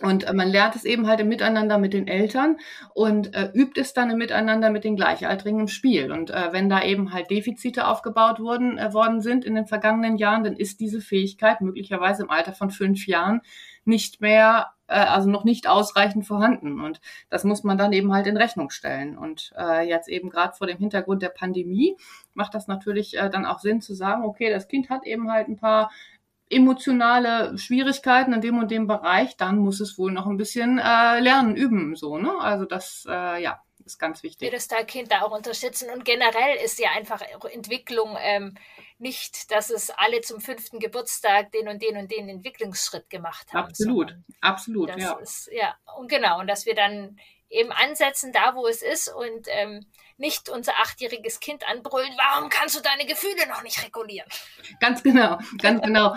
Und äh, man lernt es eben halt im Miteinander mit den Eltern und äh, übt es dann im Miteinander mit den Gleichaltrigen im Spiel. Und äh, wenn da eben halt Defizite aufgebaut wurden, äh, worden sind in den vergangenen Jahren, dann ist diese Fähigkeit möglicherweise im Alter von fünf Jahren nicht mehr, äh, also noch nicht ausreichend vorhanden. Und das muss man dann eben halt in Rechnung stellen. Und äh, jetzt eben gerade vor dem Hintergrund der Pandemie macht das natürlich äh, dann auch Sinn zu sagen, okay, das Kind hat eben halt ein paar emotionale Schwierigkeiten in dem und dem Bereich, dann muss es wohl noch ein bisschen äh, lernen, üben, so, ne? Also das, äh, ja, ist ganz wichtig. Wir das da Kinder auch unterstützen und generell ist ja einfach Entwicklung ähm, nicht, dass es alle zum fünften Geburtstag den und den und den Entwicklungsschritt gemacht haben. Absolut, absolut, ja. Ist, ja, und genau, und dass wir dann eben ansetzen, da wo es ist und ähm, nicht unser achtjähriges Kind anbrüllen, warum kannst du deine Gefühle noch nicht regulieren? Ganz genau, ganz genau.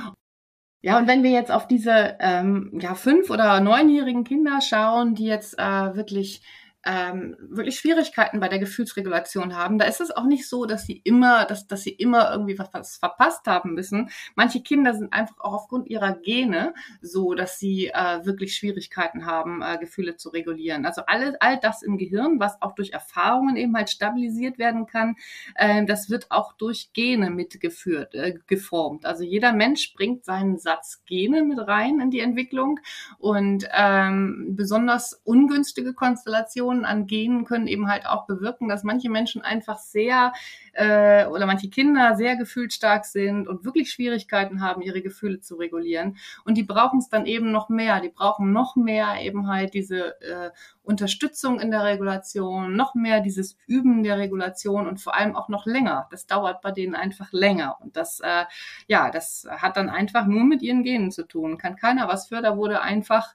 Ja, und wenn wir jetzt auf diese ähm, ja, fünf- oder neunjährigen Kinder schauen, die jetzt äh, wirklich ähm, wirklich Schwierigkeiten bei der Gefühlsregulation haben, da ist es auch nicht so, dass sie immer, dass, dass sie immer irgendwie was, was verpasst haben müssen. Manche Kinder sind einfach auch aufgrund ihrer Gene so, dass sie äh, wirklich Schwierigkeiten haben, äh, Gefühle zu regulieren. Also alles, all das im Gehirn, was auch durch Erfahrungen eben halt stabilisiert werden kann, äh, das wird auch durch Gene mitgeführt, äh, geformt. Also jeder Mensch bringt seinen Satz Gene mit rein in die Entwicklung und ähm, besonders ungünstige Konstellationen Kombinationen an Genen können eben halt auch bewirken, dass manche Menschen einfach sehr äh, oder manche Kinder sehr gefühlsstark sind und wirklich Schwierigkeiten haben, ihre Gefühle zu regulieren. Und die brauchen es dann eben noch mehr. Die brauchen noch mehr eben halt diese äh, Unterstützung in der Regulation, noch mehr dieses Üben der Regulation und vor allem auch noch länger. Das dauert bei denen einfach länger. Und das, äh, ja, das hat dann einfach nur mit ihren Genen zu tun. Kann keiner was für. Da wurde einfach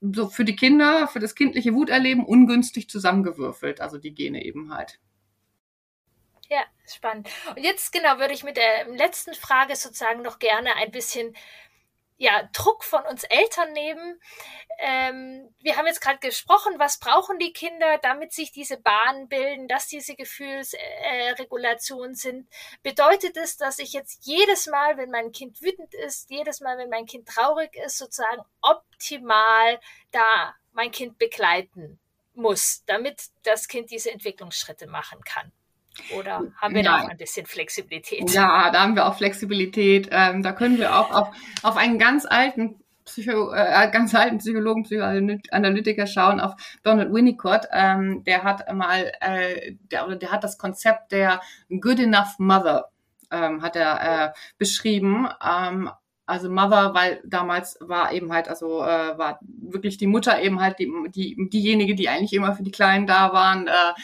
so für die Kinder, für das kindliche Wuterleben ungünstig zusammengewürfelt, also die Gene eben halt. Ja, spannend. Und jetzt genau würde ich mit der letzten Frage sozusagen noch gerne ein bisschen ja, Druck von uns Eltern nehmen. Ähm, wir haben jetzt gerade gesprochen, was brauchen die Kinder, damit sich diese Bahnen bilden, dass diese Gefühlsregulationen äh, sind. Bedeutet es, dass ich jetzt jedes Mal, wenn mein Kind wütend ist, jedes Mal, wenn mein Kind traurig ist, sozusagen optimal da mein Kind begleiten muss, damit das Kind diese Entwicklungsschritte machen kann? Oder haben wir Nein. da auch ein bisschen Flexibilität? Ja, da haben wir auch Flexibilität. Ähm, da können wir auch auf, auf einen ganz alten Psycho, äh, ganz alten Psychologen, Psychoanalytiker schauen, auf Donald Winnicott. Ähm, der hat mal, äh, der, oder der hat das Konzept der Good Enough Mother ähm, hat er äh, beschrieben. Ähm, also Mother, weil damals war eben halt, also äh, war wirklich die Mutter eben halt die, die, diejenige, die eigentlich immer für die Kleinen da waren. Äh,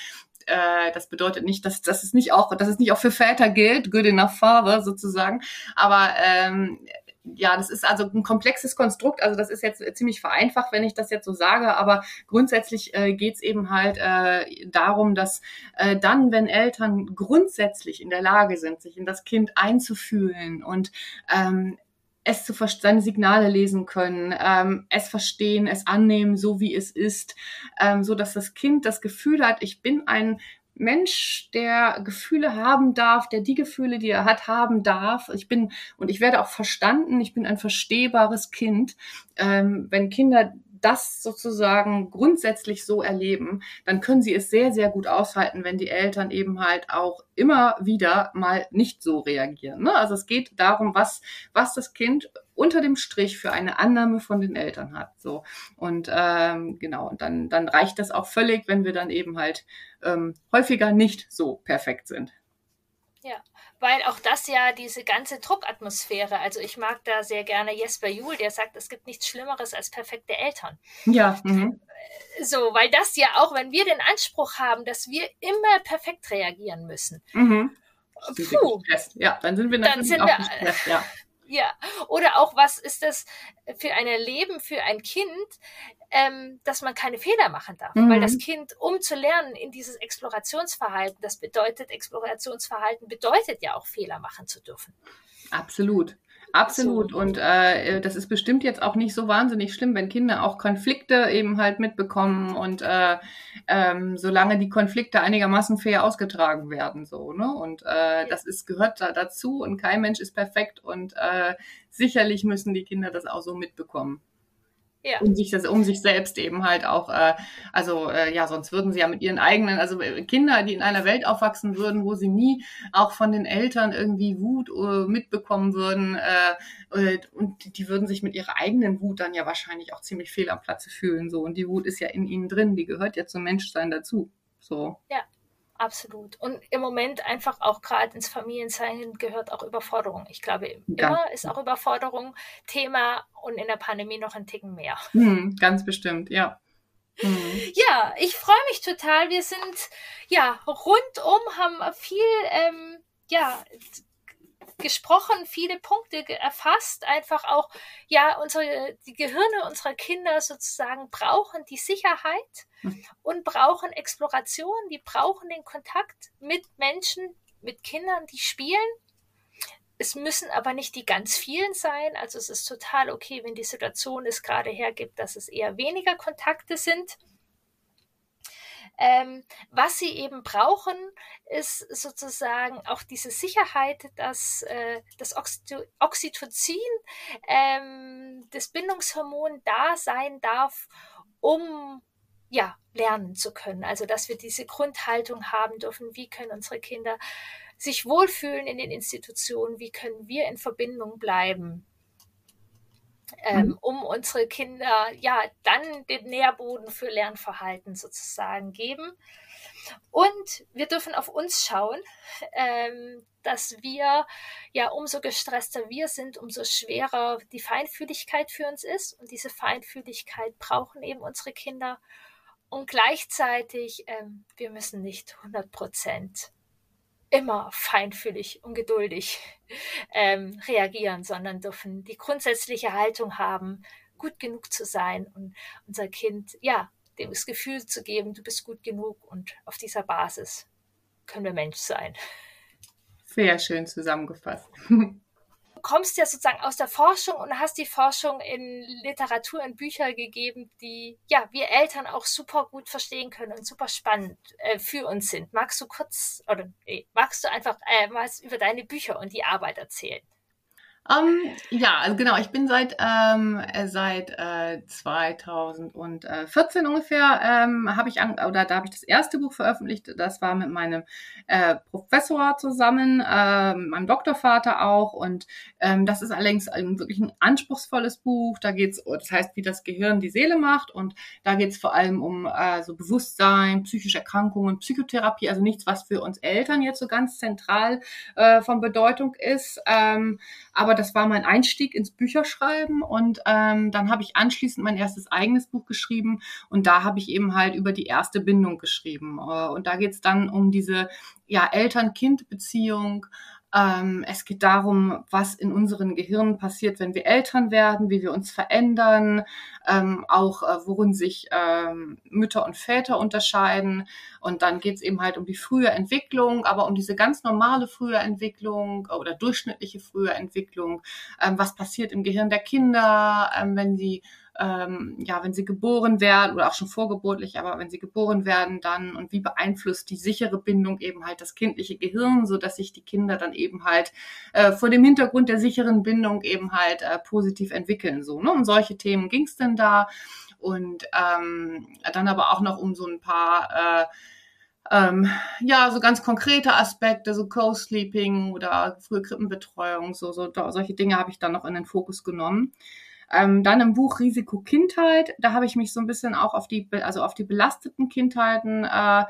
äh, das bedeutet nicht, dass, dass es nicht auch, dass es nicht auch für Väter gilt, good enough father sozusagen. Aber ähm, ja, das ist also ein komplexes Konstrukt. Also das ist jetzt ziemlich vereinfacht, wenn ich das jetzt so sage. Aber grundsätzlich äh, geht es eben halt äh, darum, dass äh, dann, wenn Eltern grundsätzlich in der Lage sind, sich in das Kind einzufühlen und ähm, es zu seine Signale lesen können, ähm, es verstehen, es annehmen, so wie es ist, ähm, so dass das Kind das Gefühl hat, ich bin ein Mensch, der Gefühle haben darf, der die Gefühle, die er hat, haben darf. Ich bin und ich werde auch verstanden. Ich bin ein verstehbares Kind. Ähm, wenn Kinder das sozusagen grundsätzlich so erleben, dann können sie es sehr, sehr gut aushalten, wenn die Eltern eben halt auch immer wieder mal nicht so reagieren. Ne? Also es geht darum, was, was das Kind unter dem Strich für eine Annahme von den Eltern hat. So und ähm, genau und dann dann reicht das auch völlig, wenn wir dann eben halt ähm, häufiger nicht so perfekt sind. Ja, weil auch das ja diese ganze Druckatmosphäre, also ich mag da sehr gerne Jesper Juhl, der sagt, es gibt nichts Schlimmeres als perfekte Eltern. Ja. Mhm. So, weil das ja auch, wenn wir den Anspruch haben, dass wir immer perfekt reagieren müssen. Mhm. Puh, ja, dann sind wir natürlich dann sind auch wir, gestresst, ja. Ja, oder auch, was ist das für ein Leben für ein Kind, ähm, dass man keine Fehler machen darf? Mhm. Weil das Kind, um zu lernen in dieses Explorationsverhalten, das bedeutet, Explorationsverhalten bedeutet ja auch Fehler machen zu dürfen. Absolut. Absolut. So. Und äh, das ist bestimmt jetzt auch nicht so wahnsinnig schlimm, wenn Kinder auch Konflikte eben halt mitbekommen und äh, ähm, solange die Konflikte einigermaßen fair ausgetragen werden, so, ne? Und äh, das ist, gehört da dazu und kein Mensch ist perfekt und äh, sicherlich müssen die Kinder das auch so mitbekommen. Ja. Um sich das, um sich selbst eben halt auch, äh, also äh, ja, sonst würden sie ja mit ihren eigenen, also äh, Kinder, die in einer Welt aufwachsen würden, wo sie nie auch von den Eltern irgendwie Wut äh, mitbekommen würden, äh, und die würden sich mit ihrer eigenen Wut dann ja wahrscheinlich auch ziemlich fehl am Platze fühlen. So. Und die Wut ist ja in ihnen drin, die gehört ja zum Menschsein dazu. So. Ja, Absolut. Und im Moment einfach auch gerade ins Familiensein gehört auch Überforderung. Ich glaube, immer ganz ist auch Überforderung Thema und in der Pandemie noch ein Ticken mehr. Hm, ganz bestimmt, ja. Hm. Ja, ich freue mich total. Wir sind ja rundum, haben viel ähm, ja, gesprochen, viele Punkte erfasst, einfach auch, ja, unsere, die Gehirne unserer Kinder sozusagen brauchen die Sicherheit hm. und brauchen Exploration, die brauchen den Kontakt mit Menschen, mit Kindern, die spielen. Es müssen aber nicht die ganz vielen sein. Also es ist total okay, wenn die Situation es gerade hergibt, dass es eher weniger Kontakte sind. Ähm, was sie eben brauchen, ist sozusagen auch diese Sicherheit, dass äh, das Oxytocin, ähm, das Bindungshormon da sein darf, um ja, lernen zu können. Also, dass wir diese Grundhaltung haben dürfen, wie können unsere Kinder sich wohlfühlen in den Institutionen, wie können wir in Verbindung bleiben ähm, mhm. um unsere Kinder ja dann den Nährboden für Lernverhalten sozusagen geben. Und wir dürfen auf uns schauen, ähm, dass wir ja umso gestresster wir sind, umso schwerer die Feinfühligkeit für uns ist. Und diese Feinfühligkeit brauchen eben unsere Kinder. Und gleichzeitig, ähm, wir müssen nicht 100 Prozent immer feinfühlig und geduldig ähm, reagieren, sondern dürfen die grundsätzliche Haltung haben, gut genug zu sein und unser Kind, ja, dem das Gefühl zu geben, du bist gut genug und auf dieser Basis können wir Mensch sein. Sehr schön zusammengefasst. kommst ja sozusagen aus der Forschung und hast die Forschung in Literatur, in Bücher gegeben, die ja wir Eltern auch super gut verstehen können und super spannend äh, für uns sind. Magst du kurz oder nee, magst du einfach äh, was über deine Bücher und die Arbeit erzählen? Um, ähm, ja, also genau, ich bin seit, ähm, seit äh, 2014 ungefähr, ähm, habe ich an, oder da habe ich das erste Buch veröffentlicht. Das war mit meinem äh, Professor zusammen, äh, meinem Doktorvater auch. Und ähm, das ist allerdings ein, wirklich ein anspruchsvolles Buch. Da geht's, das heißt, wie das Gehirn die Seele macht. Und da geht's vor allem um äh, so Bewusstsein, psychische Erkrankungen, Psychotherapie, also nichts, was für uns Eltern jetzt so ganz zentral äh, von Bedeutung ist. Ähm, aber das war mein Einstieg ins Bücherschreiben und ähm, dann habe ich anschließend mein erstes eigenes Buch geschrieben und da habe ich eben halt über die erste Bindung geschrieben. Äh, und da geht es dann um diese ja, Eltern-Kind-Beziehung, ähm, es geht darum, was in unseren Gehirnen passiert, wenn wir Eltern werden, wie wir uns verändern, ähm, auch äh, worin sich ähm, Mütter und Väter unterscheiden. Und dann geht es eben halt um die frühe Entwicklung, aber um diese ganz normale frühe Entwicklung äh, oder durchschnittliche frühe Entwicklung. Ähm, was passiert im Gehirn der Kinder, ähm, wenn sie ähm, ja, wenn sie geboren werden oder auch schon vorgeburtlich, aber wenn sie geboren werden dann und wie beeinflusst die sichere Bindung eben halt das kindliche Gehirn, so dass sich die Kinder dann eben halt äh, vor dem Hintergrund der sicheren Bindung eben halt äh, positiv entwickeln, so, ne? Um solche Themen ging es denn da und ähm, dann aber auch noch um so ein paar äh, ähm, ja, so ganz konkrete Aspekte, so Co-Sleeping oder frühe Krippenbetreuung, so, so solche Dinge habe ich dann noch in den Fokus genommen. Ähm, dann im Buch Risiko Kindheit, da habe ich mich so ein bisschen auch auf die, also auf die belasteten Kindheiten äh,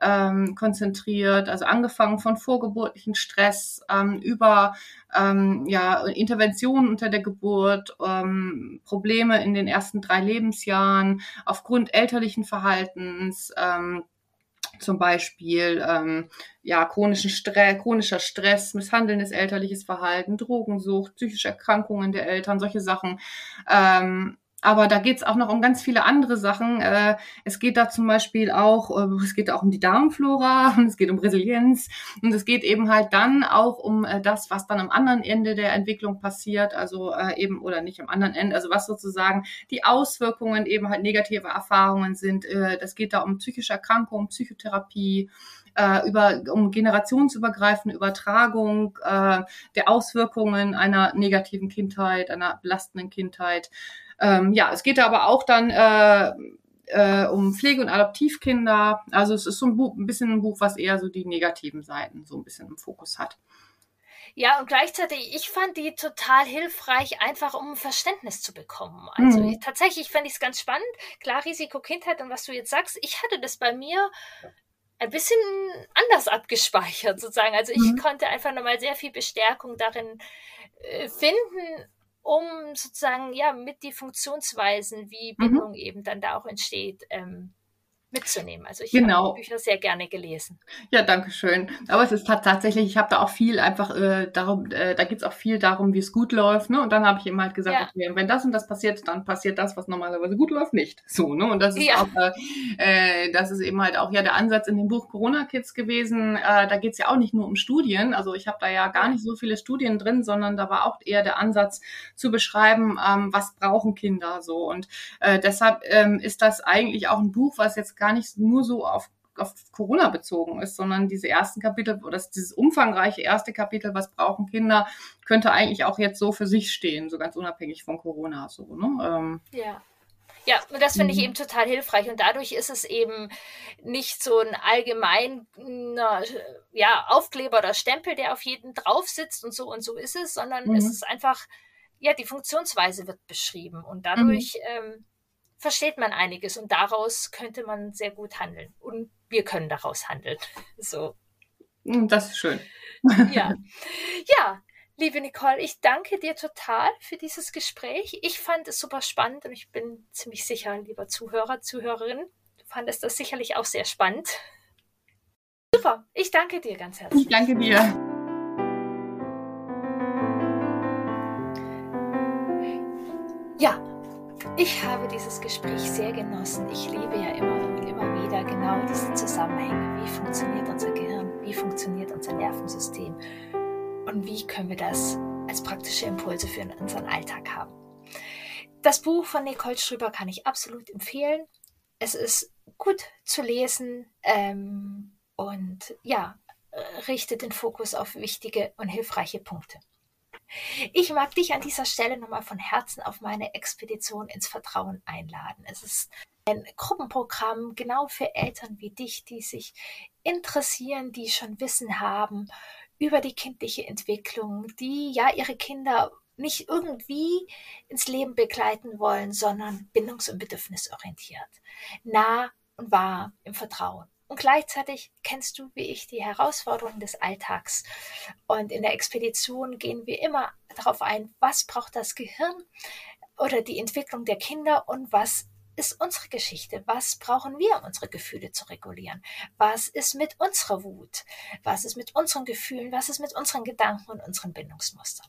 ähm, konzentriert, also angefangen von vorgeburtlichen Stress ähm, über ähm, ja, Interventionen unter der Geburt, ähm, Probleme in den ersten drei Lebensjahren aufgrund elterlichen Verhaltens, ähm, zum Beispiel ähm, ja, chronischen Stress, chronischer Stress, misshandelndes elterliches Verhalten, Drogensucht, psychische Erkrankungen der Eltern, solche Sachen. Ähm, aber da geht es auch noch um ganz viele andere Sachen. Äh, es geht da zum Beispiel auch, äh, es geht auch um die Darmflora, es geht um Resilienz und es geht eben halt dann auch um äh, das, was dann am anderen Ende der Entwicklung passiert, also eben oder nicht am anderen Ende, also was sozusagen die Auswirkungen eben halt negative Erfahrungen sind. Das geht da um psychische Erkrankungen, Psychotherapie, über um generationsübergreifende Übertragung der Auswirkungen einer negativen Kindheit, einer belastenden Kindheit. Ähm, ja, es geht aber auch dann äh, äh, um Pflege- und Adoptivkinder. Also es ist so ein, Buch, ein bisschen ein Buch, was eher so die negativen Seiten so ein bisschen im Fokus hat. Ja, und gleichzeitig, ich fand die total hilfreich, einfach um Verständnis zu bekommen. Also mhm. tatsächlich fand ich es ganz spannend. Klar, Risiko Kindheit und was du jetzt sagst, ich hatte das bei mir ein bisschen anders abgespeichert sozusagen. Also ich mhm. konnte einfach nochmal sehr viel Bestärkung darin äh, finden, um sozusagen ja mit die Funktionsweisen, wie mhm. Bindung mhm. eben dann da auch entsteht, ähm, mitzunehmen. Also ich genau. habe Bücher sehr gerne gelesen. Ja, danke schön. Aber es ist tatsächlich, ich habe da auch viel einfach äh, darum, äh, da geht es auch viel darum, wie es gut läuft, ne? Und dann habe ich ihm halt gesagt, ja. okay, wenn das und das passiert, dann passiert das, was normalerweise gut läuft, nicht. So, ne? Und das ist ja. auch, äh, äh, das ist eben halt auch ja der Ansatz in dem Buch Corona Kids gewesen. Äh, da geht es ja auch nicht nur um Studien. Also ich habe da ja gar nicht so viele Studien drin, sondern da war auch eher der Ansatz zu beschreiben, ähm, was brauchen Kinder so. Und äh, deshalb ähm, ist das eigentlich auch ein Buch, was jetzt gar nicht nur so auf auf Corona bezogen ist, sondern diese ersten Kapitel oder dieses umfangreiche erste Kapitel, was brauchen Kinder, könnte eigentlich auch jetzt so für sich stehen, so ganz unabhängig von Corona. So, ne? Ähm, ja. Ja, und das finde ich mhm. eben total hilfreich. Und dadurch ist es eben nicht so ein allgemeiner ja, Aufkleber oder Stempel, der auf jeden drauf sitzt und so und so ist es, sondern mhm. es ist einfach, ja, die Funktionsweise wird beschrieben. Und dadurch mhm. ähm, versteht man einiges und daraus könnte man sehr gut handeln. Und wir können daraus handeln. So. Hm, das ist schön. Ja. Ja, liebe Nicole, ich danke dir total für dieses Gespräch. Ich fand es super spannend und ich bin ziemlich sicher, lieber Zuhörer, Zuhörerin, du fandest das sicherlich auch sehr spannend. Super, ich danke dir ganz herzlich. Ich danke dir. Ja, ich habe dieses Gespräch sehr genossen. Ich liebe ja immer und immer wieder genau diese Zusammenhänge. Wie funktioniert unser Gehirn? Wie funktioniert unser Nervensystem? Und wie können wir das als praktische Impulse für unseren Alltag haben? Das Buch von Nicole Strüber kann ich absolut empfehlen. Es ist gut zu lesen ähm, und ja, richtet den Fokus auf wichtige und hilfreiche Punkte. Ich mag dich an dieser Stelle nochmal von Herzen auf meine Expedition ins Vertrauen einladen. Es ist ein Gruppenprogramm genau für Eltern wie dich, die sich interessieren, die schon Wissen haben über die kindliche Entwicklung, die ja ihre Kinder nicht irgendwie ins Leben begleiten wollen, sondern bindungs- und bedürfnisorientiert, nah und wahr im Vertrauen. Und gleichzeitig kennst du, wie ich, die Herausforderungen des Alltags. Und in der Expedition gehen wir immer darauf ein, was braucht das Gehirn oder die Entwicklung der Kinder und was ist unsere Geschichte? Was brauchen wir, um unsere Gefühle zu regulieren? Was ist mit unserer Wut? Was ist mit unseren Gefühlen? Was ist mit unseren Gedanken und unseren Bindungsmustern?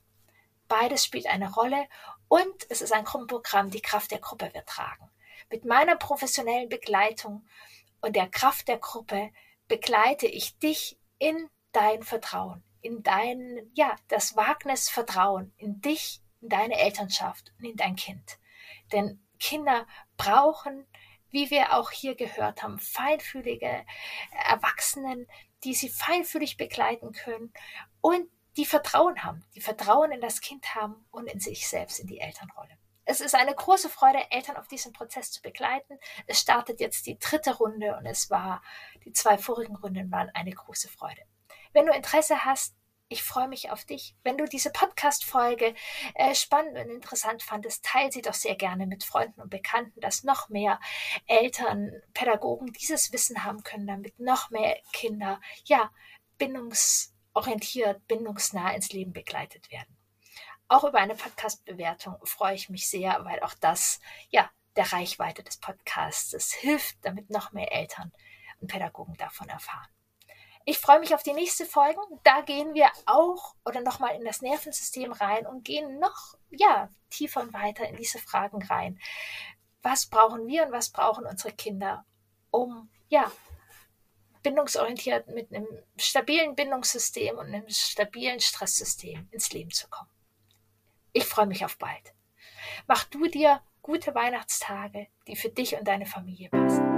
Beides spielt eine Rolle und es ist ein Gruppenprogramm, die Kraft der Gruppe wir tragen. Mit meiner professionellen Begleitung und der Kraft der Gruppe begleite ich dich in dein Vertrauen, in dein, ja, das Wagnis Vertrauen in dich, in deine Elternschaft und in dein Kind. Denn Kinder brauchen, wie wir auch hier gehört haben, feinfühlige Erwachsenen, die sie feinfühlig begleiten können und die Vertrauen haben, die Vertrauen in das Kind haben und in sich selbst, in die Elternrolle. Es ist eine große Freude, Eltern auf diesem Prozess zu begleiten. Es startet jetzt die dritte Runde und es war, die zwei vorigen Runden waren eine große Freude. Wenn du Interesse hast, ich freue mich auf dich. Wenn du diese Podcast-Folge äh, spannend und interessant fandest, teile sie doch sehr gerne mit Freunden und Bekannten, dass noch mehr Eltern, Pädagogen dieses Wissen haben können, damit noch mehr Kinder, ja, bindungsorientiert, bindungsnah ins Leben begleitet werden. Auch über eine Podcast-Bewertung freue ich mich sehr, weil auch das, ja, der Reichweite des Podcasts hilft, damit noch mehr Eltern und Pädagogen davon erfahren. Ich freue mich auf die nächste Folge. Da gehen wir auch oder nochmal in das Nervensystem rein und gehen noch ja, tiefer und weiter in diese Fragen rein. Was brauchen wir und was brauchen unsere Kinder, um ja, bindungsorientiert mit einem stabilen Bindungssystem und einem stabilen Stresssystem ins Leben zu kommen. Ich freue mich auf bald. Mach du dir gute Weihnachtstage, die für dich und deine Familie passen.